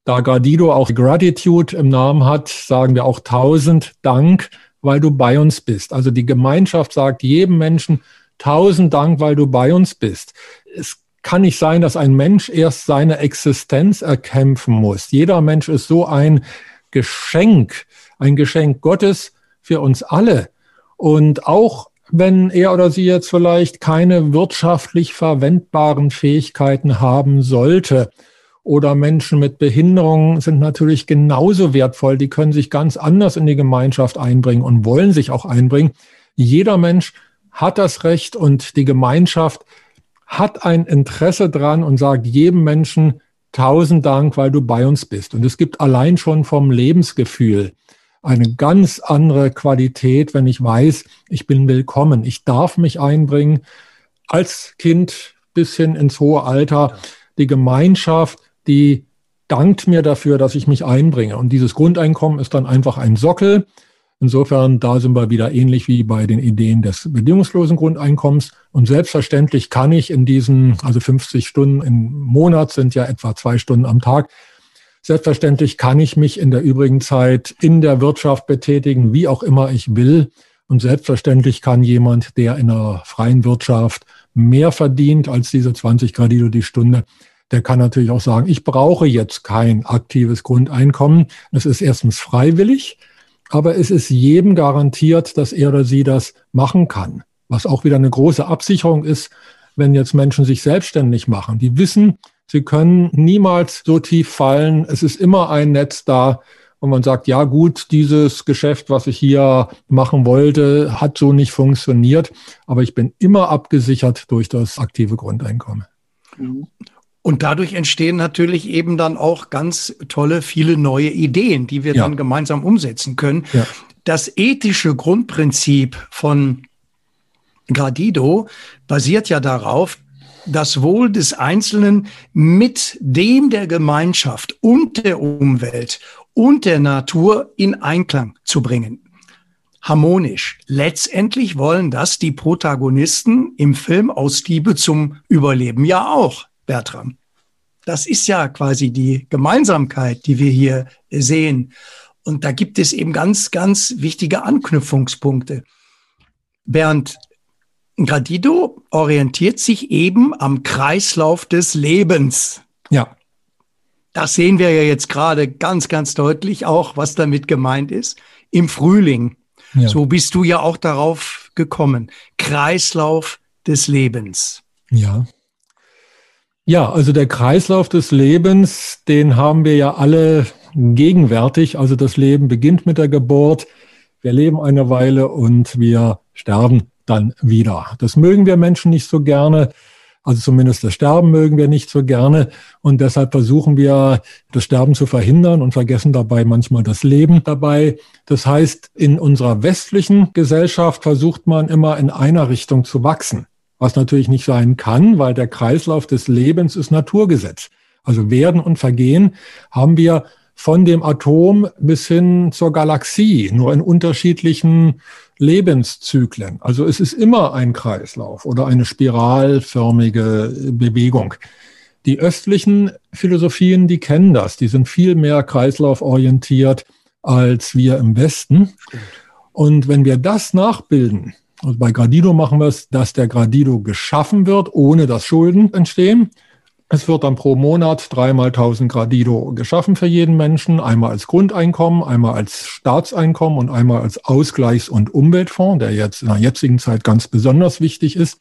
Speaker 3: Da Gradido auch Gratitude im Namen hat, sagen wir auch 1000 Dank, weil du bei uns bist. Also die Gemeinschaft sagt jedem Menschen 1000 Dank, weil du bei uns bist. Es kann nicht sein, dass ein Mensch erst seine Existenz erkämpfen muss. Jeder Mensch ist so ein Geschenk, ein Geschenk Gottes für uns alle. Und auch wenn er oder sie jetzt vielleicht keine wirtschaftlich verwendbaren Fähigkeiten haben sollte, oder Menschen mit Behinderungen sind natürlich genauso wertvoll. Die können sich ganz anders in die Gemeinschaft einbringen und wollen sich auch einbringen. Jeder Mensch hat das Recht und die Gemeinschaft hat ein Interesse dran und sagt jedem Menschen tausend Dank, weil du bei uns bist. Und es gibt allein schon vom Lebensgefühl eine ganz andere Qualität, wenn ich weiß, ich bin willkommen. Ich darf mich einbringen als Kind bis hin ins hohe Alter. Die Gemeinschaft, die dankt mir dafür, dass ich mich einbringe. Und dieses Grundeinkommen ist dann einfach ein Sockel. Insofern, da sind wir wieder ähnlich wie bei den Ideen des bedingungslosen Grundeinkommens. Und selbstverständlich kann ich in diesen, also 50 Stunden im Monat sind ja etwa zwei Stunden am Tag, Selbstverständlich kann ich mich in der übrigen Zeit in der Wirtschaft betätigen, wie auch immer ich will. Und selbstverständlich kann jemand, der in der freien Wirtschaft mehr verdient als diese 20 Gradido die Stunde, der kann natürlich auch sagen, ich brauche jetzt kein aktives Grundeinkommen. Es ist erstens freiwillig, aber es ist jedem garantiert, dass er oder sie das machen kann. Was auch wieder eine große Absicherung ist, wenn jetzt Menschen sich selbstständig machen. Die wissen, Sie können niemals so tief fallen. Es ist immer ein Netz da, und man sagt, ja gut, dieses Geschäft, was ich hier machen wollte, hat so nicht funktioniert, aber ich bin immer abgesichert durch das aktive Grundeinkommen.
Speaker 2: Und dadurch entstehen natürlich eben dann auch ganz tolle, viele neue Ideen, die wir ja. dann gemeinsam umsetzen können. Ja. Das ethische Grundprinzip von Gradido basiert ja darauf, das Wohl des Einzelnen mit dem der Gemeinschaft und der Umwelt und der Natur in Einklang zu bringen. Harmonisch. Letztendlich wollen das die Protagonisten im Film aus Liebe zum Überleben ja auch, Bertram. Das ist ja quasi die Gemeinsamkeit, die wir hier sehen. Und da gibt es eben ganz, ganz wichtige Anknüpfungspunkte. Bernd, Gradido orientiert sich eben am Kreislauf des Lebens.
Speaker 3: Ja.
Speaker 2: Das sehen wir ja jetzt gerade ganz, ganz deutlich auch, was damit gemeint ist. Im Frühling. Ja. So bist du ja auch darauf gekommen. Kreislauf des Lebens.
Speaker 3: Ja. Ja, also der Kreislauf des Lebens, den haben wir ja alle gegenwärtig. Also das Leben beginnt mit der Geburt. Wir leben eine Weile und wir sterben dann wieder. Das mögen wir Menschen nicht so gerne. Also zumindest das Sterben mögen wir nicht so gerne. Und deshalb versuchen wir, das Sterben zu verhindern und vergessen dabei manchmal das Leben dabei. Das heißt, in unserer westlichen Gesellschaft versucht man immer in einer Richtung zu wachsen. Was natürlich nicht sein kann, weil der Kreislauf des Lebens ist Naturgesetz. Also Werden und Vergehen haben wir von dem Atom bis hin zur Galaxie, nur in unterschiedlichen Lebenszyklen. Also es ist immer ein Kreislauf oder eine spiralförmige Bewegung. Die östlichen Philosophien, die kennen das, die sind viel mehr kreislauforientiert als wir im Westen. Und wenn wir das nachbilden, Also bei Gradido machen wir es, dass der Gradido geschaffen wird, ohne dass Schulden entstehen. Es wird dann pro Monat dreimal 1000 Gradido geschaffen für jeden Menschen, einmal als Grundeinkommen, einmal als Staatseinkommen und einmal als Ausgleichs- und Umweltfonds, der jetzt in der jetzigen Zeit ganz besonders wichtig ist.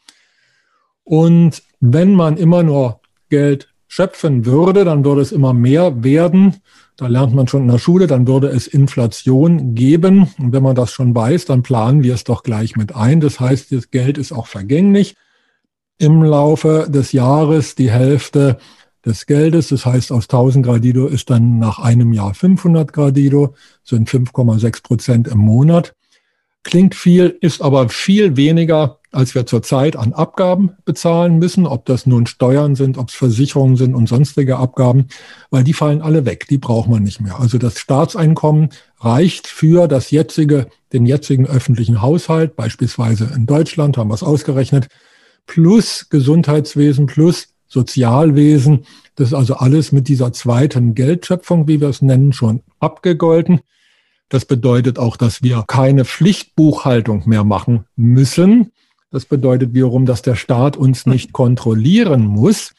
Speaker 3: Und wenn man immer nur Geld schöpfen würde, dann würde es immer mehr werden. Da lernt man schon in der Schule, dann würde es Inflation geben. Und wenn man das schon weiß, dann planen wir es doch gleich mit ein. Das heißt, das Geld ist auch vergänglich. Im Laufe des Jahres die Hälfte des Geldes, das heißt aus 1000 Gradido ist dann nach einem Jahr 500 Gradido, sind 5,6 Prozent im Monat. Klingt viel, ist aber viel weniger als wir zurzeit an Abgaben bezahlen müssen, ob das nun Steuern sind, ob es Versicherungen sind und sonstige Abgaben, weil die fallen alle weg, die braucht man nicht mehr. Also das Staatseinkommen reicht für das jetzige, den jetzigen öffentlichen Haushalt, beispielsweise in Deutschland haben wir es ausgerechnet, plus Gesundheitswesen, plus Sozialwesen. Das ist also alles mit dieser zweiten Geldschöpfung, wie wir es nennen, schon abgegolten. Das bedeutet auch, dass wir keine Pflichtbuchhaltung mehr machen müssen. Das bedeutet wiederum, dass der Staat uns nicht kontrollieren muss.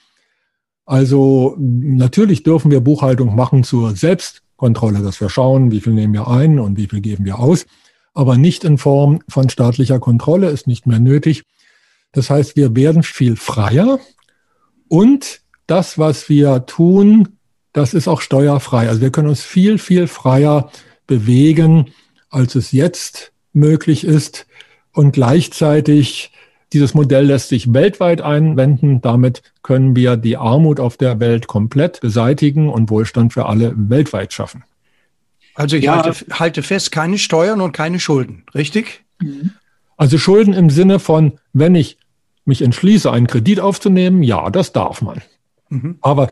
Speaker 3: Also natürlich dürfen wir Buchhaltung machen zur Selbstkontrolle, dass wir schauen, wie viel nehmen wir ein und wie viel geben wir aus, aber nicht in Form von staatlicher Kontrolle, ist nicht mehr nötig. Das heißt, wir werden viel freier und das, was wir tun, das ist auch steuerfrei. Also wir können uns viel, viel freier bewegen, als es jetzt möglich ist. Und gleichzeitig, dieses Modell lässt sich weltweit einwenden. Damit können wir die Armut auf der Welt komplett beseitigen und Wohlstand für alle weltweit schaffen.
Speaker 2: Also ich ja. halte, halte fest, keine Steuern und keine Schulden, richtig?
Speaker 3: Mhm. Also Schulden im Sinne von, wenn ich mich entschließe, einen Kredit aufzunehmen, ja, das darf man. Mhm. Aber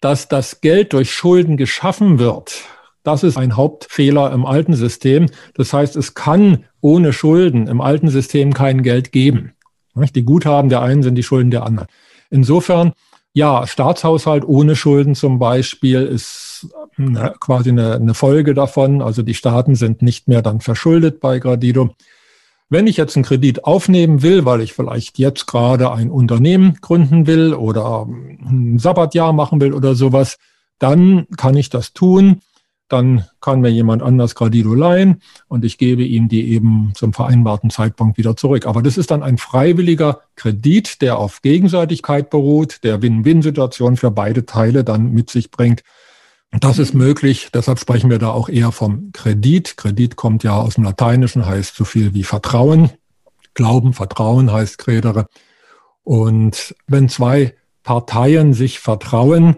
Speaker 3: dass das Geld durch Schulden geschaffen wird, das ist ein Hauptfehler im alten System. Das heißt, es kann ohne Schulden im alten System kein Geld geben. Die Guthaben der einen sind die Schulden der anderen. Insofern, ja, Staatshaushalt ohne Schulden zum Beispiel ist eine, quasi eine, eine Folge davon. Also die Staaten sind nicht mehr dann verschuldet bei Gradido. Wenn ich jetzt einen Kredit aufnehmen will, weil ich vielleicht jetzt gerade ein Unternehmen gründen will oder ein Sabbatjahr machen will oder sowas, dann kann ich das tun dann kann mir jemand anders Gradido leihen und ich gebe ihm die eben zum vereinbarten Zeitpunkt wieder zurück. Aber das ist dann ein freiwilliger Kredit, der auf Gegenseitigkeit beruht, der Win-Win-Situation für beide Teile dann mit sich bringt. Das ist möglich, deshalb sprechen wir da auch eher vom Kredit. Kredit kommt ja aus dem Lateinischen, heißt so viel wie Vertrauen. Glauben, Vertrauen heißt Credere. Und wenn zwei Parteien sich vertrauen,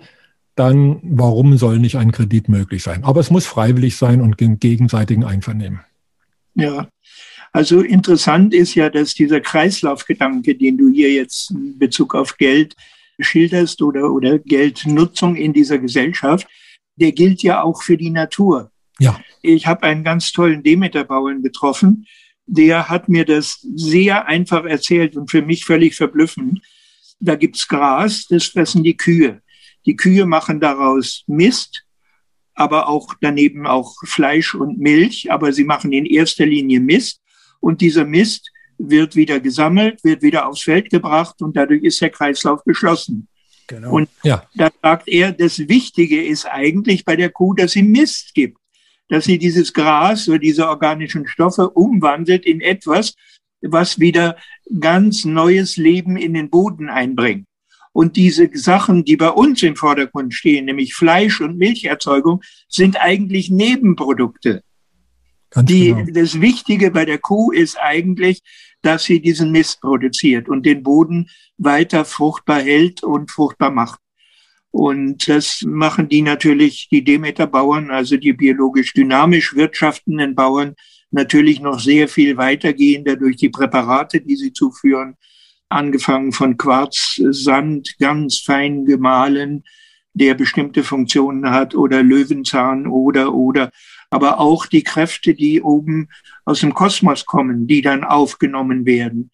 Speaker 3: dann warum soll nicht ein Kredit möglich sein? Aber es muss freiwillig sein und gegenseitigen Einvernehmen.
Speaker 1: Ja, also interessant ist ja, dass dieser Kreislaufgedanke, den du hier jetzt in Bezug auf Geld schilderst oder, oder Geldnutzung in dieser Gesellschaft, der gilt ja auch für die Natur. Ja. Ich habe einen ganz tollen Demeterbauern getroffen, der hat mir das sehr einfach erzählt und für mich völlig verblüffend. Da gibt's Gras, das fressen die Kühe. Die Kühe machen daraus Mist, aber auch daneben auch Fleisch und Milch, aber sie machen in erster Linie Mist und dieser Mist wird wieder gesammelt, wird wieder aufs Feld gebracht und dadurch ist der Kreislauf geschlossen. Genau. Und ja. da sagt er, das Wichtige ist eigentlich bei der Kuh, dass sie Mist gibt, dass sie dieses Gras oder diese organischen Stoffe umwandelt in etwas, was wieder ganz neues Leben in den Boden einbringt. Und diese Sachen, die bei uns im Vordergrund stehen, nämlich Fleisch- und Milcherzeugung, sind eigentlich Nebenprodukte. Ganz die, genau. Das Wichtige bei der Kuh ist eigentlich, dass sie diesen Mist produziert und den Boden weiter fruchtbar hält und fruchtbar macht. Und das machen die natürlich, die Demeter-Bauern, also die biologisch dynamisch wirtschaftenden Bauern, natürlich noch sehr viel weitergehender durch die Präparate, die sie zuführen, angefangen von Quarzsand, ganz fein gemahlen, der bestimmte Funktionen hat, oder Löwenzahn oder, oder, aber auch die Kräfte, die oben aus dem Kosmos kommen, die dann aufgenommen werden.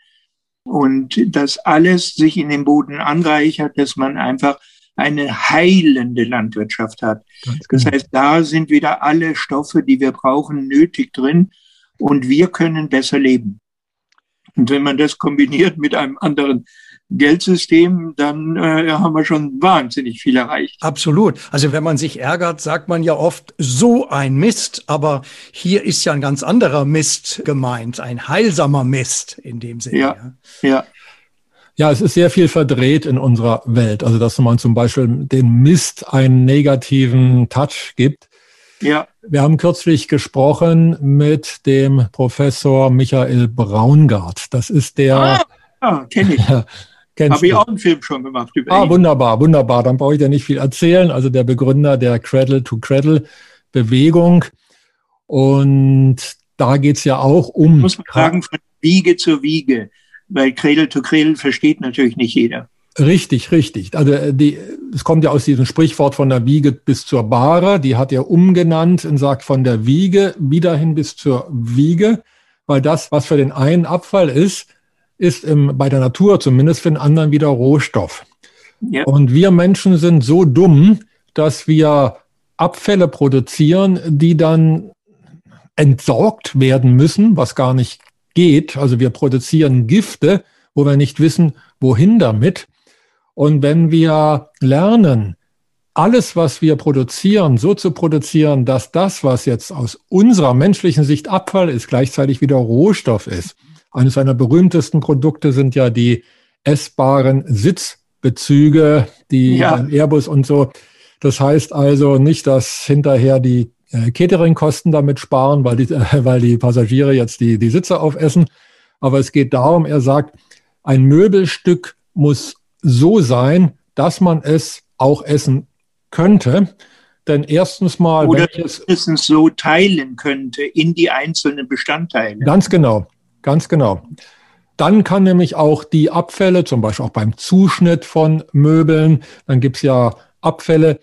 Speaker 1: Und das alles sich in den Boden anreichert, dass man einfach eine heilende Landwirtschaft hat. Das genau. heißt, da sind wieder alle Stoffe, die wir brauchen, nötig drin und wir können besser leben. Und wenn man das kombiniert mit einem anderen Geldsystem, dann äh, haben wir schon wahnsinnig viel erreicht.
Speaker 2: Absolut. Also wenn man sich ärgert, sagt man ja oft so ein Mist, aber hier ist ja ein ganz anderer Mist gemeint, ein heilsamer Mist in dem Sinne.
Speaker 1: Ja, ja. ja.
Speaker 3: Ja, es ist sehr viel verdreht in unserer Welt. Also, dass man zum Beispiel den Mist einen negativen Touch gibt. Ja. Wir haben kürzlich gesprochen mit dem Professor Michael Braungart. Das ist der. Ah,
Speaker 1: ah kenne ich. Habe ich auch einen Film schon gemacht
Speaker 3: über Ah, ihn. wunderbar, wunderbar. Dann brauche ich ja nicht viel erzählen. Also der Begründer der Cradle-to-Cradle-Bewegung. Und da geht es ja auch um.
Speaker 1: Muss man sagen, von Wiege zu Wiege weil Cradle to Cradle versteht natürlich nicht jeder.
Speaker 3: Richtig, richtig. Also äh, die, es kommt ja aus diesem Sprichwort von der Wiege bis zur Bahre. Die hat er umgenannt und sagt von der Wiege wieder hin bis zur Wiege, weil das, was für den einen Abfall ist, ist im, bei der Natur zumindest für den anderen wieder Rohstoff. Ja. Und wir Menschen sind so dumm, dass wir Abfälle produzieren, die dann entsorgt werden müssen, was gar nicht geht. Also wir produzieren Gifte, wo wir nicht wissen, wohin damit. Und wenn wir lernen, alles, was wir produzieren, so zu produzieren, dass das, was jetzt aus unserer menschlichen Sicht Abfall ist, gleichzeitig wieder Rohstoff ist. Eines seiner berühmtesten Produkte sind ja die essbaren Sitzbezüge, die ja. Airbus und so. Das heißt also nicht, dass hinterher die äh, Catering-Kosten damit sparen, weil die, äh, weil die Passagiere jetzt die, die Sitze aufessen. Aber es geht darum, er sagt, ein Möbelstück muss so sein, dass man es auch essen könnte. Denn erstens mal,
Speaker 1: oder es so teilen könnte in die einzelnen Bestandteile.
Speaker 3: Ganz genau, ganz genau. Dann kann nämlich auch die Abfälle, zum Beispiel auch beim Zuschnitt von Möbeln, dann gibt's ja Abfälle,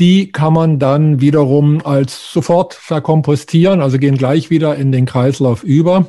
Speaker 3: die kann man dann wiederum als sofort verkompostieren, also gehen gleich wieder in den Kreislauf über.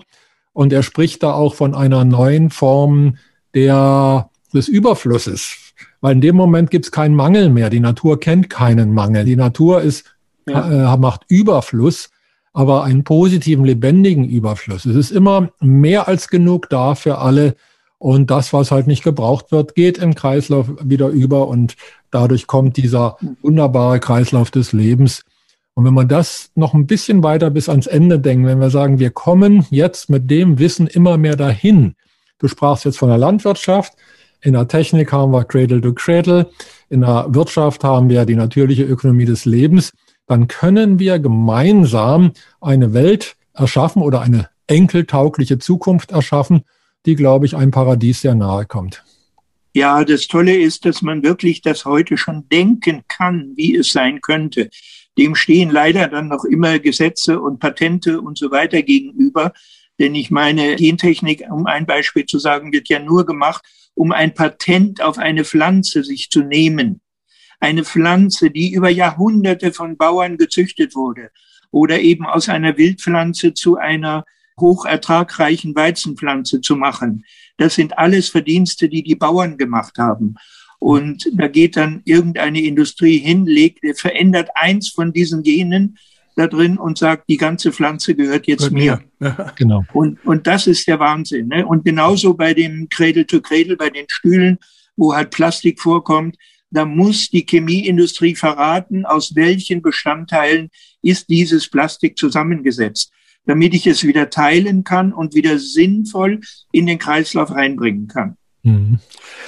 Speaker 3: Und er spricht da auch von einer neuen Form der, des Überflusses. Weil in dem Moment gibt es keinen Mangel mehr. Die Natur kennt keinen Mangel. Die Natur ist, ja. äh, macht Überfluss, aber einen positiven, lebendigen Überfluss. Es ist immer mehr als genug da für alle. Und das, was halt nicht gebraucht wird, geht im Kreislauf wieder über und dadurch kommt dieser wunderbare Kreislauf des Lebens. Und wenn man das noch ein bisschen weiter bis ans Ende denkt, wenn wir sagen, wir kommen jetzt mit dem Wissen immer mehr dahin. Du sprachst jetzt von der Landwirtschaft. In der Technik haben wir Cradle to Cradle. In der Wirtschaft haben wir die natürliche Ökonomie des Lebens. Dann können wir gemeinsam eine Welt erschaffen oder eine enkeltaugliche Zukunft erschaffen, die, glaube ich, einem Paradies sehr nahe kommt.
Speaker 1: Ja, das Tolle ist, dass man wirklich das heute schon denken kann, wie es sein könnte. Dem stehen leider dann noch immer Gesetze und Patente und so weiter gegenüber. Denn ich meine, Gentechnik, um ein Beispiel zu sagen, wird ja nur gemacht, um ein Patent auf eine Pflanze sich zu nehmen. Eine Pflanze, die über Jahrhunderte von Bauern gezüchtet wurde oder eben aus einer Wildpflanze zu einer hochertragreichen Weizenpflanze zu machen. Das sind alles Verdienste, die die Bauern gemacht haben. Und da geht dann irgendeine Industrie hin, legt, verändert eins von diesen Genen da drin und sagt, die ganze Pflanze gehört jetzt mir.
Speaker 3: Ja, genau.
Speaker 1: Und, und das ist der Wahnsinn. Ne? Und genauso bei dem Cradle to Cradle, bei den Stühlen, wo halt Plastik vorkommt, da muss die Chemieindustrie verraten, aus welchen Bestandteilen ist dieses Plastik zusammengesetzt damit ich es wieder teilen kann und wieder sinnvoll in den Kreislauf reinbringen kann.
Speaker 2: Mhm.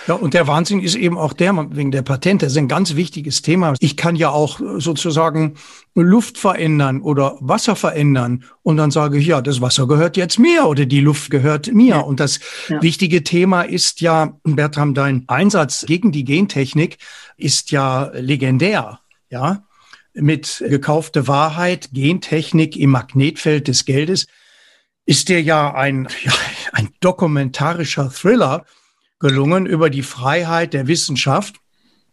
Speaker 2: Ja, und der Wahnsinn ist eben auch der, wegen der Patente, das ist ein ganz wichtiges Thema. Ich kann ja auch sozusagen Luft verändern oder Wasser verändern und dann sage ich, ja, das Wasser gehört jetzt mir oder die Luft gehört mir. Ja. Und das ja. wichtige Thema ist ja, Bertram, dein Einsatz gegen die Gentechnik ist ja legendär. Ja, mit gekaufte Wahrheit, Gentechnik im Magnetfeld des Geldes, ist dir ja ein, ja, ein dokumentarischer Thriller gelungen über die Freiheit der Wissenschaft.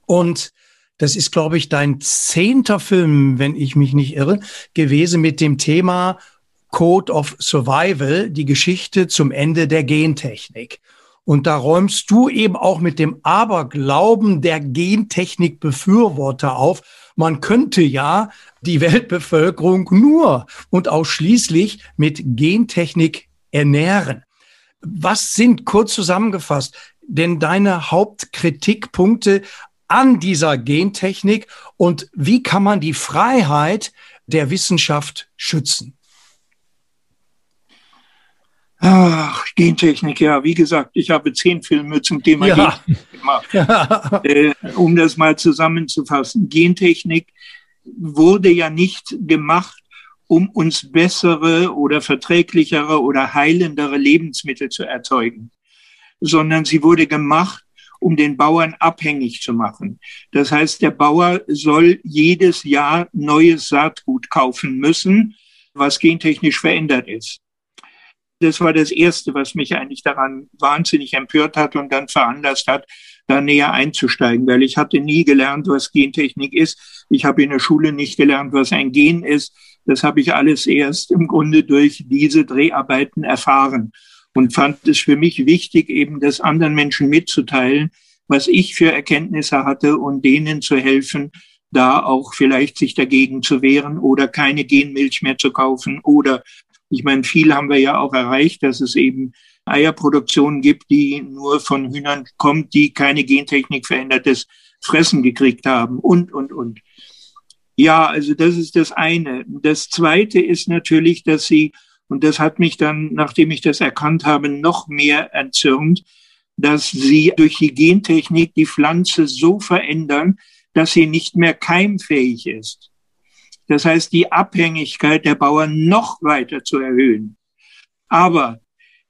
Speaker 2: Und das ist, glaube ich, dein zehnter Film, wenn ich mich nicht irre, gewesen mit dem Thema Code of Survival, die Geschichte zum Ende der Gentechnik. Und da räumst du eben auch mit dem Aberglauben der Gentechnik-Befürworter auf, man könnte ja die Weltbevölkerung nur und ausschließlich mit Gentechnik ernähren. Was sind kurz zusammengefasst denn deine Hauptkritikpunkte an dieser Gentechnik und wie kann man die Freiheit der Wissenschaft schützen?
Speaker 1: Ach, Gentechnik, ja, wie gesagt, ich habe zehn Filme zum Thema ja. Gentechnik gemacht. äh, um das mal zusammenzufassen, Gentechnik wurde ja nicht gemacht, um uns bessere oder verträglichere oder heilendere Lebensmittel zu erzeugen, sondern sie wurde gemacht, um den Bauern abhängig zu machen. Das heißt, der Bauer soll jedes Jahr neues Saatgut kaufen müssen, was gentechnisch verändert ist. Das war das Erste, was mich eigentlich daran wahnsinnig empört hat und dann veranlasst hat, da näher einzusteigen, weil ich hatte nie gelernt, was Gentechnik ist. Ich habe in der Schule nicht gelernt, was ein Gen ist. Das habe ich alles erst im Grunde durch diese Dreharbeiten erfahren und fand es für mich wichtig, eben das anderen Menschen mitzuteilen, was ich für Erkenntnisse hatte und denen zu helfen, da auch vielleicht sich dagegen zu wehren oder keine Genmilch mehr zu kaufen oder ich meine, viel haben wir ja auch erreicht, dass es eben Eierproduktion gibt, die nur von Hühnern kommt, die keine Gentechnik verändertes Fressen gekriegt haben und, und, und. Ja, also das ist das eine. Das zweite ist natürlich, dass sie, und das hat mich dann, nachdem ich das erkannt habe, noch mehr erzürnt, dass sie durch die Gentechnik die Pflanze so verändern, dass sie nicht mehr keimfähig ist. Das heißt, die Abhängigkeit der Bauern noch weiter zu erhöhen. Aber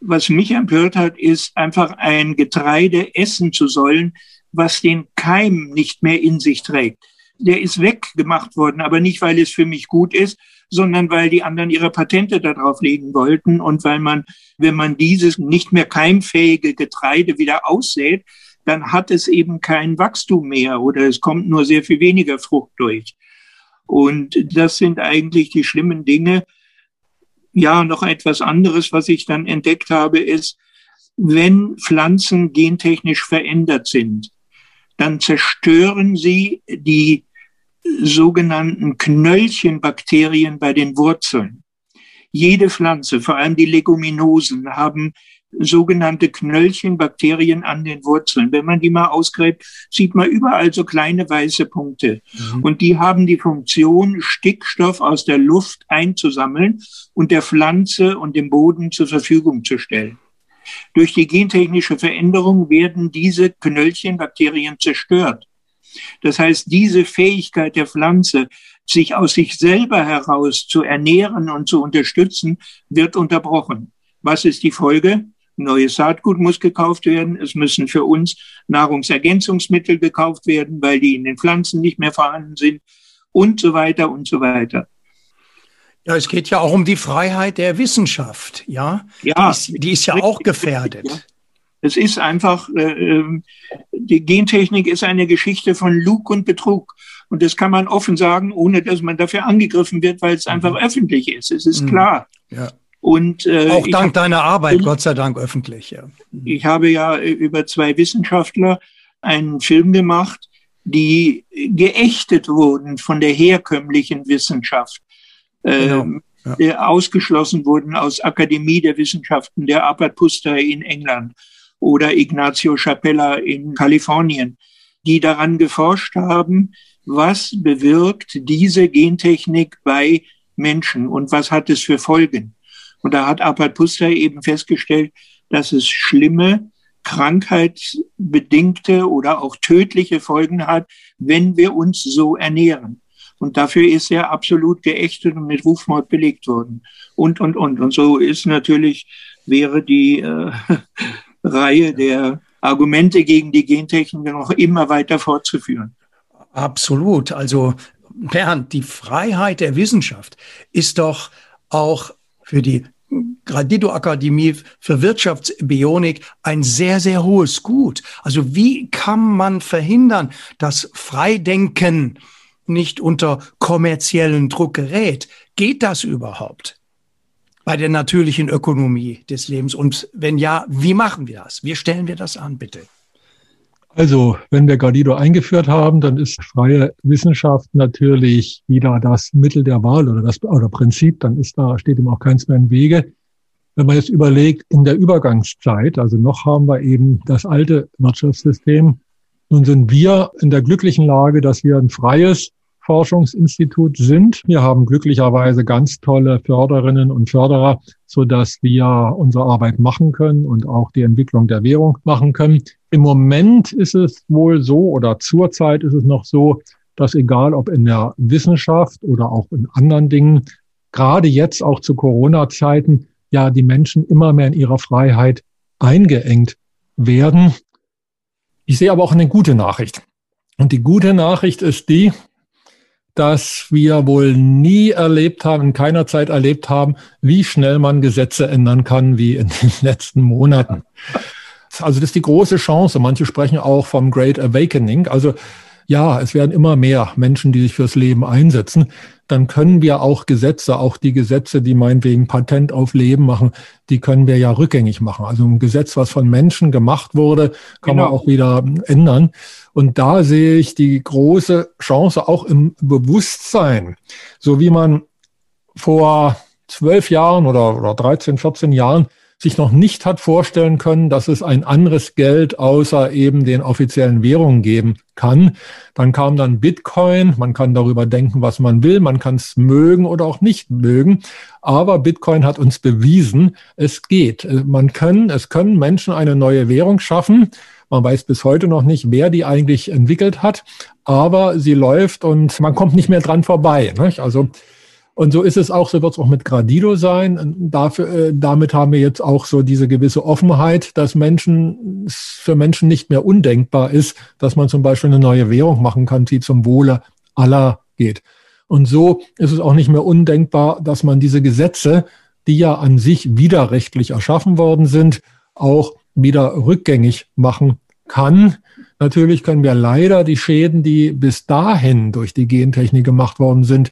Speaker 1: was mich empört hat, ist einfach ein Getreide essen zu sollen, was den Keim nicht mehr in sich trägt der ist weggemacht worden, aber nicht, weil es für mich gut ist, sondern weil die anderen ihre Patente darauf legen wollten und weil man, wenn man dieses nicht mehr keimfähige Getreide wieder aussät, dann hat es eben kein Wachstum mehr oder es kommt nur sehr viel weniger Frucht durch. Und das sind eigentlich die schlimmen Dinge. Ja, noch etwas anderes, was ich dann entdeckt habe, ist, wenn Pflanzen gentechnisch verändert sind, dann zerstören sie die sogenannten Knöllchenbakterien bei den Wurzeln. Jede Pflanze, vor allem die Leguminosen, haben sogenannte Knöllchenbakterien an den Wurzeln. Wenn man die mal ausgräbt, sieht man überall so kleine weiße Punkte. Mhm. Und die haben die Funktion, Stickstoff aus der Luft einzusammeln und der Pflanze und dem Boden zur Verfügung zu stellen. Durch die gentechnische Veränderung werden diese Knöllchenbakterien zerstört. Das heißt, diese Fähigkeit der Pflanze, sich aus sich selber heraus zu ernähren und zu unterstützen, wird unterbrochen. Was ist die Folge? Neues Saatgut muss gekauft werden. Es müssen für uns Nahrungsergänzungsmittel gekauft werden, weil die in den Pflanzen nicht mehr vorhanden sind und so weiter und so weiter.
Speaker 2: Ja, es geht ja auch um die Freiheit der Wissenschaft, ja. Ja. Die ist, die ist ja auch gefährdet. Ja.
Speaker 1: Es ist einfach, äh, ähm, die Gentechnik ist eine Geschichte von Lug und Betrug. Und das kann man offen sagen, ohne dass man dafür angegriffen wird, weil es einfach mhm. öffentlich ist. Es ist mhm. klar.
Speaker 2: Ja. Und, äh, auch dank hab, deiner Arbeit, Gott sei Dank öffentlich. Ja.
Speaker 1: Mhm. Ich habe ja über zwei Wissenschaftler einen Film gemacht, die geächtet wurden von der herkömmlichen Wissenschaft genau. Ähm, ja. ausgeschlossen wurden aus Akademie der Wissenschaften, der Albert Puster in England oder Ignacio Chapella in Kalifornien, die daran geforscht haben, was bewirkt diese Gentechnik bei Menschen und was hat es für Folgen. Und da hat Albert Puster eben festgestellt, dass es schlimme, krankheitsbedingte oder auch tödliche Folgen hat, wenn wir uns so ernähren. Und dafür ist er absolut geächtet und mit Rufmord belegt worden. Und, und, und. Und so ist natürlich, wäre die äh, Reihe der Argumente gegen die Gentechnik noch immer weiter fortzuführen.
Speaker 2: Absolut. Also Bernd, die Freiheit der Wissenschaft ist doch auch für die Gradido Akademie für Wirtschaftsbionik ein sehr, sehr hohes Gut. Also wie kann man verhindern, dass Freidenken nicht unter kommerziellen Druck gerät. Geht das überhaupt bei der natürlichen Ökonomie des Lebens? Und wenn ja, wie machen wir das? Wie stellen wir das an, bitte?
Speaker 3: Also, wenn wir Galido eingeführt haben, dann ist freie Wissenschaft natürlich wieder das Mittel der Wahl oder das oder Prinzip, dann ist da, steht ihm auch keins mehr im Wege. wenn man jetzt überlegt, in der Übergangszeit, also noch haben wir eben das alte Wirtschaftssystem, nun sind wir in der glücklichen Lage, dass wir ein freies Forschungsinstitut sind. Wir haben glücklicherweise ganz tolle Förderinnen und Förderer, so dass wir unsere Arbeit machen können und auch die Entwicklung der Währung machen können. Im Moment ist es wohl so oder zurzeit ist es noch so, dass egal ob in der Wissenschaft oder auch in anderen Dingen, gerade jetzt auch zu Corona-Zeiten, ja die Menschen immer mehr in ihrer Freiheit eingeengt werden. Ich sehe aber auch eine gute Nachricht. Und die gute Nachricht ist die, dass wir wohl nie erlebt haben, in keiner Zeit erlebt haben, wie schnell man Gesetze ändern kann wie in den letzten Monaten. Also das ist die große Chance. Manche sprechen auch vom Great Awakening. Also ja, es werden immer mehr Menschen, die sich fürs Leben einsetzen dann können wir auch Gesetze, auch die Gesetze, die meinetwegen Patent auf Leben machen, die können wir ja rückgängig machen. Also ein Gesetz, was von Menschen gemacht wurde, kann genau. man auch wieder ändern. Und da sehe ich die große Chance auch im Bewusstsein, so wie man vor zwölf Jahren oder, oder 13, 14 Jahren sich noch nicht hat vorstellen können, dass es ein anderes Geld außer eben den offiziellen Währungen geben kann. Dann kam dann Bitcoin. Man kann darüber denken, was man will. Man kann es mögen oder auch nicht mögen. Aber Bitcoin hat uns bewiesen, es geht. Man kann, es können Menschen eine neue Währung schaffen. Man weiß bis heute noch nicht, wer die eigentlich entwickelt hat, aber sie läuft und man kommt nicht mehr dran vorbei. Nicht? Also und so ist es auch, so wird es auch mit Gradido sein. Dafür, äh, damit haben wir jetzt auch so diese gewisse Offenheit, dass Menschen, für Menschen nicht mehr undenkbar ist, dass man zum Beispiel eine neue Währung machen kann, die zum Wohle aller geht. Und so ist es auch nicht mehr undenkbar, dass man diese Gesetze, die ja an sich widerrechtlich erschaffen worden sind, auch wieder rückgängig machen kann. Natürlich können wir leider die Schäden, die bis dahin durch die Gentechnik gemacht worden sind,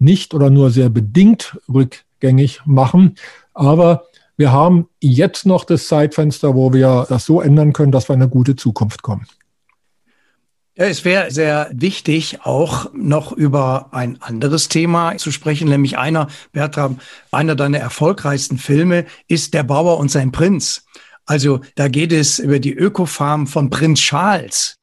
Speaker 3: nicht oder nur sehr bedingt rückgängig machen. Aber wir haben jetzt noch das Zeitfenster, wo wir das so ändern können, dass wir in eine gute Zukunft kommen.
Speaker 2: Ja, es wäre sehr wichtig, auch noch über ein anderes Thema zu sprechen, nämlich einer, Bertram, einer deiner erfolgreichsten Filme ist Der Bauer und sein Prinz. Also da geht es über die Ökofarm von Prinz Charles.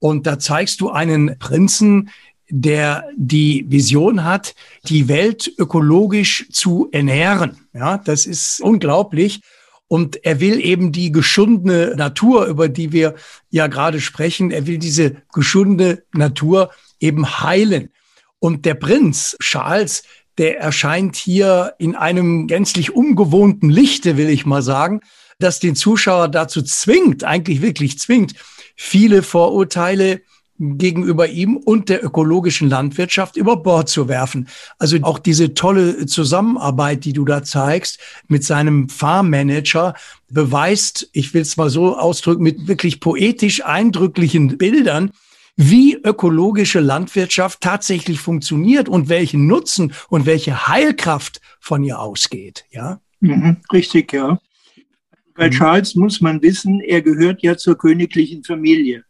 Speaker 2: Und da zeigst du einen Prinzen, der die Vision hat, die Welt ökologisch zu ernähren. Ja, das ist unglaublich. Und er will eben die geschundene Natur, über die wir ja gerade sprechen, er will diese geschundene Natur eben heilen. Und der Prinz Charles, der erscheint hier in einem gänzlich ungewohnten Lichte, will ich mal sagen, das den Zuschauer dazu zwingt, eigentlich wirklich zwingt, viele Vorurteile gegenüber ihm und der ökologischen Landwirtschaft über Bord zu werfen. Also auch diese tolle Zusammenarbeit, die du da zeigst mit seinem Farmmanager, beweist, ich will es mal so ausdrücken, mit wirklich poetisch eindrücklichen Bildern, wie ökologische Landwirtschaft tatsächlich funktioniert und welchen Nutzen und welche Heilkraft von ihr ausgeht. Ja,
Speaker 1: mhm, richtig, ja. Bei mhm. Charles muss man wissen, er gehört ja zur königlichen Familie.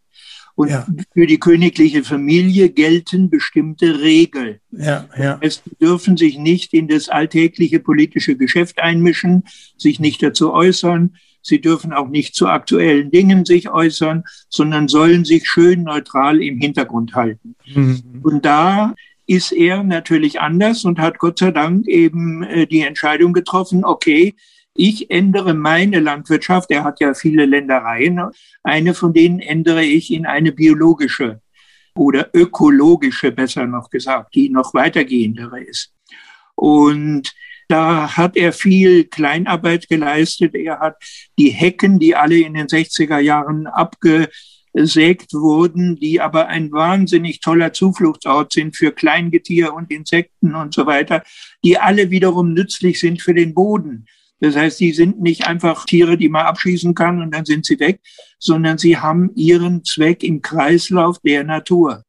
Speaker 1: Und ja. für die königliche Familie gelten bestimmte Regeln. Ja, ja. Es dürfen sich nicht in das alltägliche politische Geschäft einmischen, sich nicht dazu äußern. Sie dürfen auch nicht zu aktuellen Dingen sich äußern, sondern sollen sich schön neutral im Hintergrund halten. Mhm. Und da ist er natürlich anders und hat Gott sei Dank eben äh, die Entscheidung getroffen, okay, ich ändere meine Landwirtschaft, er hat ja viele Ländereien, eine von denen ändere ich in eine biologische oder ökologische, besser noch gesagt, die noch weitergehendere ist. Und da hat er viel Kleinarbeit geleistet. Er hat die Hecken, die alle in den 60er Jahren abgesägt wurden, die aber ein wahnsinnig toller Zufluchtsort sind für Kleingetier und Insekten und so weiter, die alle wiederum nützlich sind für den Boden. Das heißt, die sind nicht einfach Tiere, die man abschießen kann und dann sind sie weg, sondern sie haben ihren Zweck im Kreislauf der Natur.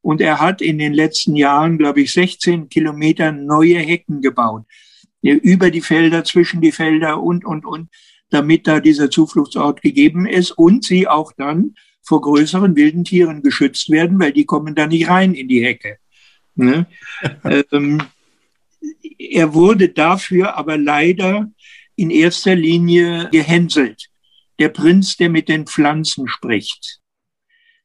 Speaker 1: Und er hat in den letzten Jahren, glaube ich, 16 Kilometer neue Hecken gebaut. Über die Felder, zwischen die Felder und, und, und, damit da dieser Zufluchtsort gegeben ist und sie auch dann vor größeren wilden Tieren geschützt werden, weil die kommen da nicht rein in die Hecke. Ne? ähm, er wurde dafür aber leider in erster Linie gehänselt. Der Prinz, der mit den Pflanzen spricht.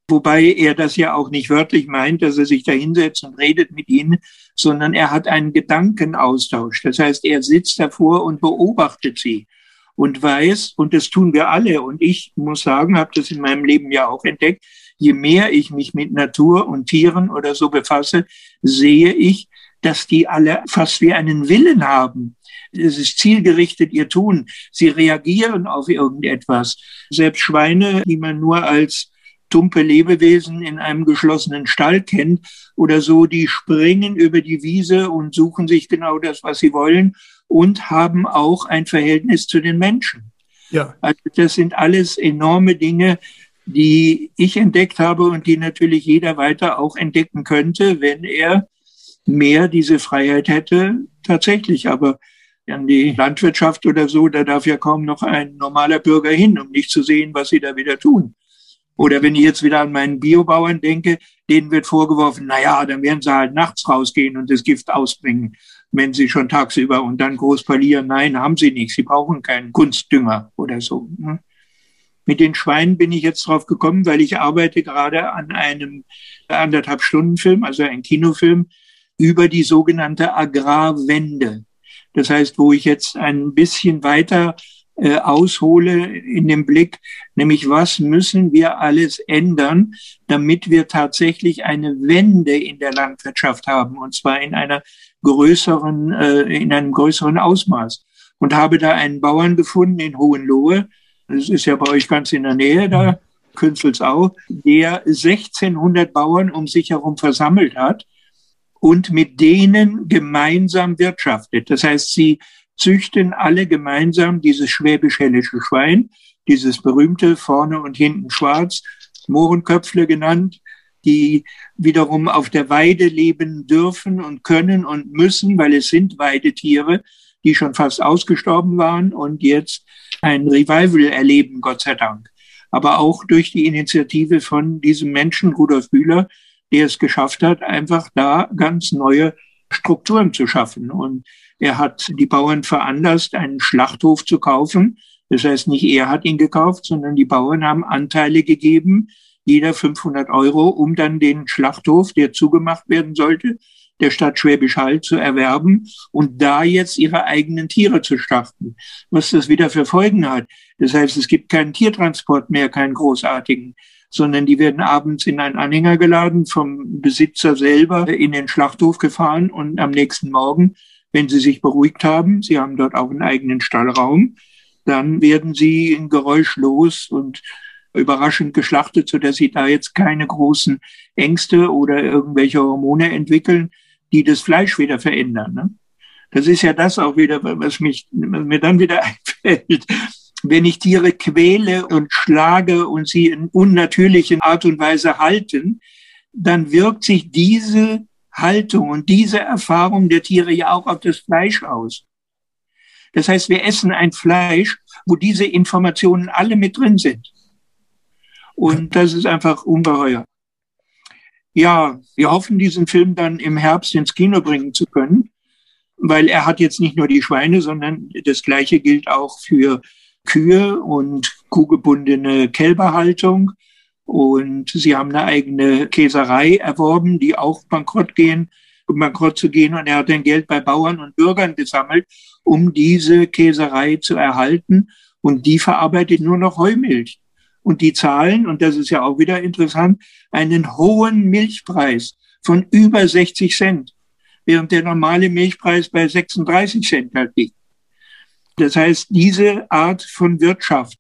Speaker 1: Wobei er das ja auch nicht wörtlich meint, dass er sich da hinsetzt und redet mit ihnen, sondern er hat einen Gedankenaustausch. Das heißt, er sitzt davor und beobachtet sie und weiß, und das tun wir alle, und ich muss sagen, habe das in meinem Leben ja auch entdeckt, je mehr ich mich mit Natur und Tieren oder so befasse, sehe ich, dass die alle fast wie einen Willen haben. Es ist zielgerichtet ihr Tun. Sie reagieren auf irgendetwas. Selbst Schweine, die man nur als tumpe Lebewesen in einem geschlossenen Stall kennt oder so, die springen über die Wiese und suchen sich genau das, was sie wollen und haben auch ein Verhältnis zu den Menschen. Ja. Also das sind alles enorme Dinge, die ich entdeckt habe und die natürlich jeder weiter auch entdecken könnte, wenn er mehr diese Freiheit hätte, tatsächlich. Aber an die Landwirtschaft oder so, da darf ja kaum noch ein normaler Bürger hin, um nicht zu sehen, was sie da wieder tun. Oder wenn ich jetzt wieder an meinen Biobauern denke, denen wird vorgeworfen, na ja, dann werden sie halt nachts rausgehen und das Gift ausbringen, wenn sie schon tagsüber und dann groß parlieren. Nein, haben sie nicht. Sie brauchen keinen Kunstdünger oder so. Ne? Mit den Schweinen bin ich jetzt drauf gekommen, weil ich arbeite gerade an einem anderthalb Stunden Film, also ein Kinofilm über die sogenannte Agrarwende. Das heißt, wo ich jetzt ein bisschen weiter äh, aushole in dem Blick, nämlich was müssen wir alles ändern, damit wir tatsächlich eine Wende in der Landwirtschaft haben, und zwar in einer größeren, äh, in einem größeren Ausmaß. Und habe da einen Bauern gefunden in Hohenlohe, das ist ja bei euch ganz in der Nähe da, Künzelsau, der 1600 Bauern um sich herum versammelt hat und mit denen gemeinsam wirtschaftet. Das heißt, sie züchten alle gemeinsam dieses schwäbisch-hellische Schwein, dieses berühmte vorne und hinten schwarz, Mohrenköpfle genannt, die wiederum auf der Weide leben dürfen und können und müssen, weil es sind Weidetiere, die schon fast ausgestorben waren und jetzt ein Revival erleben, Gott sei Dank. Aber auch durch die Initiative von diesem Menschen, Rudolf Bühler, der es geschafft hat, einfach da ganz neue Strukturen zu schaffen. Und er hat die Bauern veranlasst, einen Schlachthof zu kaufen. Das heißt, nicht er hat ihn gekauft, sondern die Bauern haben Anteile gegeben, jeder 500 Euro, um dann den Schlachthof, der zugemacht werden sollte, der Stadt Schwäbisch Hall zu erwerben und da jetzt ihre eigenen Tiere zu starten. Was das wieder für Folgen hat. Das heißt, es gibt keinen Tiertransport mehr, keinen großartigen sondern die werden abends in einen Anhänger geladen, vom Besitzer selber in den Schlachthof gefahren und am nächsten Morgen, wenn sie sich beruhigt haben, sie haben dort auch einen eigenen Stallraum, dann werden sie geräuschlos und überraschend geschlachtet, so dass sie da jetzt keine großen Ängste oder irgendwelche Hormone entwickeln, die das Fleisch wieder verändern. Ne? Das ist ja das auch wieder, was mich, was mir dann wieder einfällt wenn ich Tiere quäle und schlage und sie in unnatürlichen Art und Weise halten, dann wirkt sich diese Haltung und diese Erfahrung der Tiere ja auch auf das Fleisch aus. Das heißt, wir essen ein Fleisch, wo diese Informationen alle mit drin sind. Und das ist einfach ungeheuer. Ja, wir hoffen, diesen Film dann im Herbst ins Kino bringen zu können, weil er hat jetzt nicht nur die Schweine, sondern das Gleiche gilt auch für Kühe und kuhgebundene Kälberhaltung. Und sie haben eine eigene Käserei erworben, die auch bankrott gehen, um bankrott zu gehen. Und er hat dann Geld bei Bauern und Bürgern gesammelt, um diese Käserei zu erhalten. Und die verarbeitet nur noch Heumilch. Und die zahlen, und das ist ja auch wieder interessant, einen hohen Milchpreis von über 60 Cent, während der normale Milchpreis bei 36 Cent halt liegt. Das heißt, diese Art von Wirtschaft,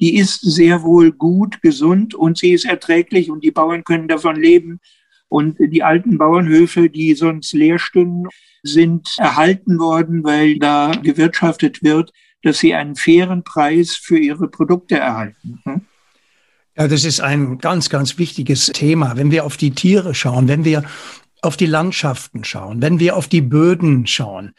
Speaker 1: die ist sehr wohl gut, gesund und sie ist erträglich und die Bauern können davon leben. Und die alten Bauernhöfe, die sonst leer stünden, sind erhalten worden, weil da gewirtschaftet wird, dass sie einen fairen Preis für ihre Produkte erhalten. Hm?
Speaker 2: Ja, das ist ein ganz, ganz wichtiges Thema. Wenn wir auf die Tiere schauen, wenn wir auf die Landschaften schauen, wenn wir auf die Böden schauen,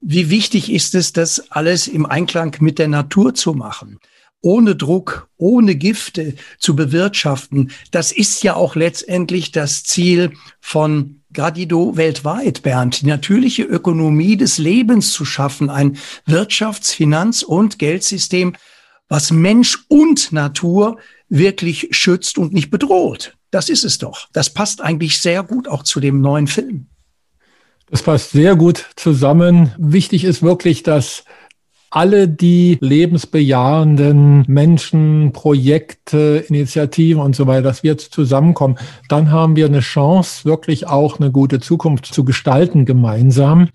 Speaker 2: wie wichtig ist es, das alles im Einklang mit der Natur zu machen? ohne Druck, ohne Gifte zu bewirtschaften. Das ist ja auch letztendlich das Ziel von Gradido weltweit, Bernd, die natürliche Ökonomie des Lebens zu schaffen, ein Wirtschafts-, Finanz- und Geldsystem, was Mensch und Natur wirklich schützt und nicht bedroht. Das ist es doch. Das passt eigentlich sehr gut auch zu dem neuen Film.
Speaker 3: Das passt sehr gut zusammen. Wichtig ist wirklich, dass alle die lebensbejahenden Menschen, Projekte, Initiativen und so weiter, dass wir jetzt zusammenkommen, dann haben wir eine Chance, wirklich auch eine gute Zukunft zu gestalten gemeinsam.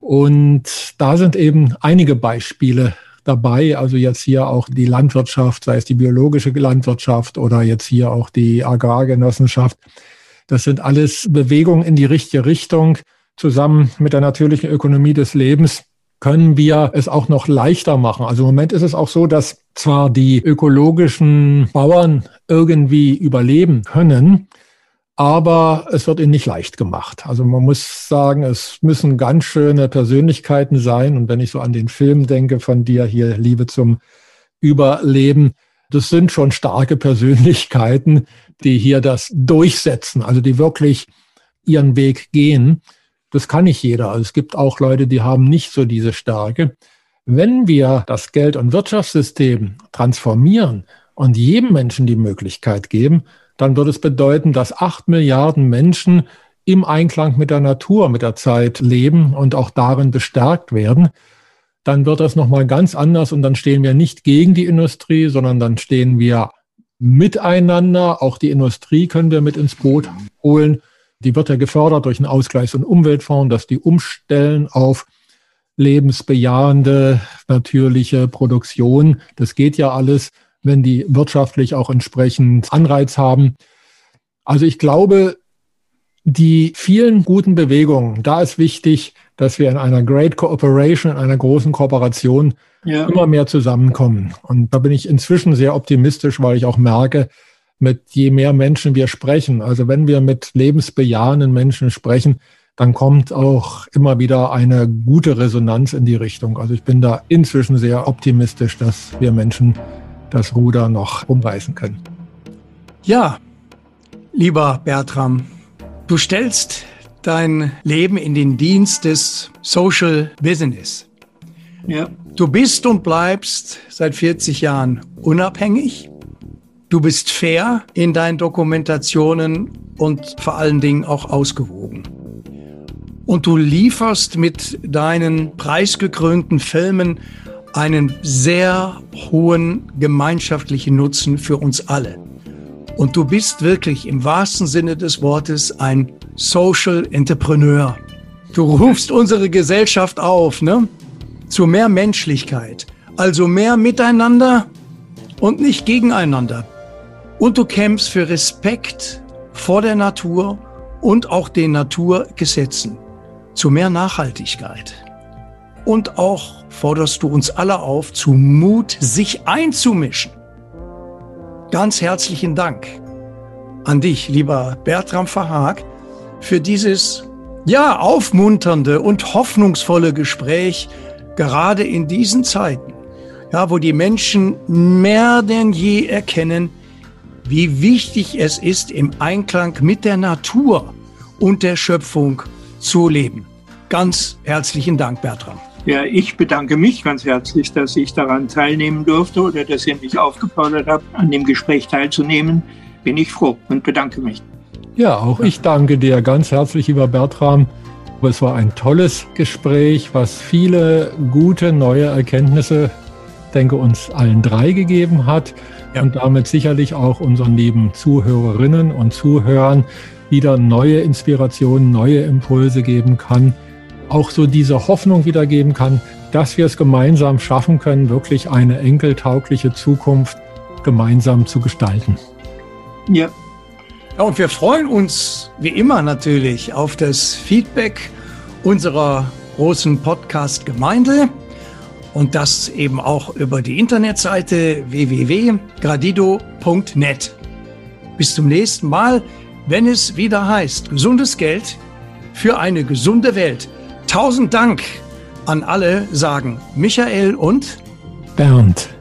Speaker 3: Und da sind eben einige Beispiele dabei. Also jetzt hier auch die Landwirtschaft, sei es die biologische Landwirtschaft oder jetzt hier auch die Agrargenossenschaft. Das sind alles Bewegungen in die richtige Richtung, zusammen mit der natürlichen Ökonomie des Lebens können wir es auch noch leichter machen. Also im Moment ist es auch so, dass zwar die ökologischen Bauern irgendwie überleben können, aber es wird ihnen nicht leicht gemacht. Also man muss sagen, es müssen ganz schöne Persönlichkeiten sein. Und wenn ich so an den Film denke von dir hier, Liebe zum Überleben, das sind schon starke Persönlichkeiten, die hier das durchsetzen, also die wirklich ihren Weg gehen. Das kann nicht jeder. Also es gibt auch Leute, die haben nicht so diese Stärke. Wenn wir das Geld- und Wirtschaftssystem transformieren und jedem Menschen die Möglichkeit geben, dann würde es bedeuten, dass acht Milliarden Menschen im Einklang mit der Natur, mit der Zeit leben und auch darin bestärkt werden, dann wird das nochmal ganz anders und dann stehen wir nicht gegen die Industrie, sondern dann stehen wir miteinander. Auch die Industrie können wir mit ins Boot holen. Die wird ja gefördert durch einen Ausgleichs- und Umweltfonds, dass die umstellen auf lebensbejahende, natürliche Produktion. Das geht ja alles, wenn die wirtschaftlich auch entsprechend Anreiz haben. Also ich glaube, die vielen guten Bewegungen, da ist wichtig, dass wir in einer Great Cooperation, in einer großen Kooperation ja. immer mehr zusammenkommen. Und da bin ich inzwischen sehr optimistisch, weil ich auch merke, mit je mehr Menschen wir sprechen. Also wenn wir mit lebensbejahenden Menschen sprechen, dann kommt auch immer wieder eine gute Resonanz in die Richtung. Also ich bin da inzwischen sehr optimistisch, dass wir Menschen das Ruder noch umreißen können.
Speaker 2: Ja, lieber Bertram, du stellst dein Leben in den Dienst des Social Business. Ja. Du bist und bleibst seit 40 Jahren unabhängig Du bist fair in deinen Dokumentationen und vor allen Dingen auch ausgewogen. Und du lieferst mit deinen preisgekrönten Filmen einen sehr hohen gemeinschaftlichen Nutzen für uns alle. Und du bist wirklich im wahrsten Sinne des Wortes ein Social Entrepreneur. Du rufst unsere Gesellschaft auf, ne? Zu mehr Menschlichkeit, also mehr Miteinander und nicht gegeneinander. Und du kämpfst für Respekt vor der Natur und auch den Naturgesetzen zu mehr Nachhaltigkeit. Und auch forderst du uns alle auf, zu Mut, sich einzumischen. Ganz herzlichen Dank an dich, lieber Bertram Verhaag, für dieses ja aufmunternde und hoffnungsvolle Gespräch, gerade in diesen Zeiten, ja, wo die Menschen mehr denn je erkennen, wie wichtig es ist, im Einklang mit der Natur und der Schöpfung zu leben. Ganz herzlichen Dank, Bertram.
Speaker 1: Ja, ich bedanke mich ganz herzlich, dass ich daran teilnehmen durfte oder dass ihr mich aufgefordert habt, an dem Gespräch teilzunehmen. Bin ich froh und bedanke mich.
Speaker 3: Ja, auch ich danke dir ganz herzlich, lieber Bertram. Es war ein tolles Gespräch, was viele gute neue Erkenntnisse, denke uns allen drei gegeben hat ja. und damit sicherlich auch unseren lieben Zuhörerinnen und Zuhörern wieder neue Inspirationen, neue Impulse geben kann, auch so diese Hoffnung wiedergeben kann, dass wir es gemeinsam schaffen können, wirklich eine enkeltaugliche Zukunft gemeinsam zu gestalten.
Speaker 2: Ja. ja. Und wir freuen uns wie immer natürlich auf das Feedback unserer großen Podcast-Gemeinde und das eben auch über die Internetseite www.gradido.net. Bis zum nächsten Mal, wenn es wieder heißt, gesundes Geld für eine gesunde Welt. Tausend Dank an alle, sagen Michael und
Speaker 3: Bernd.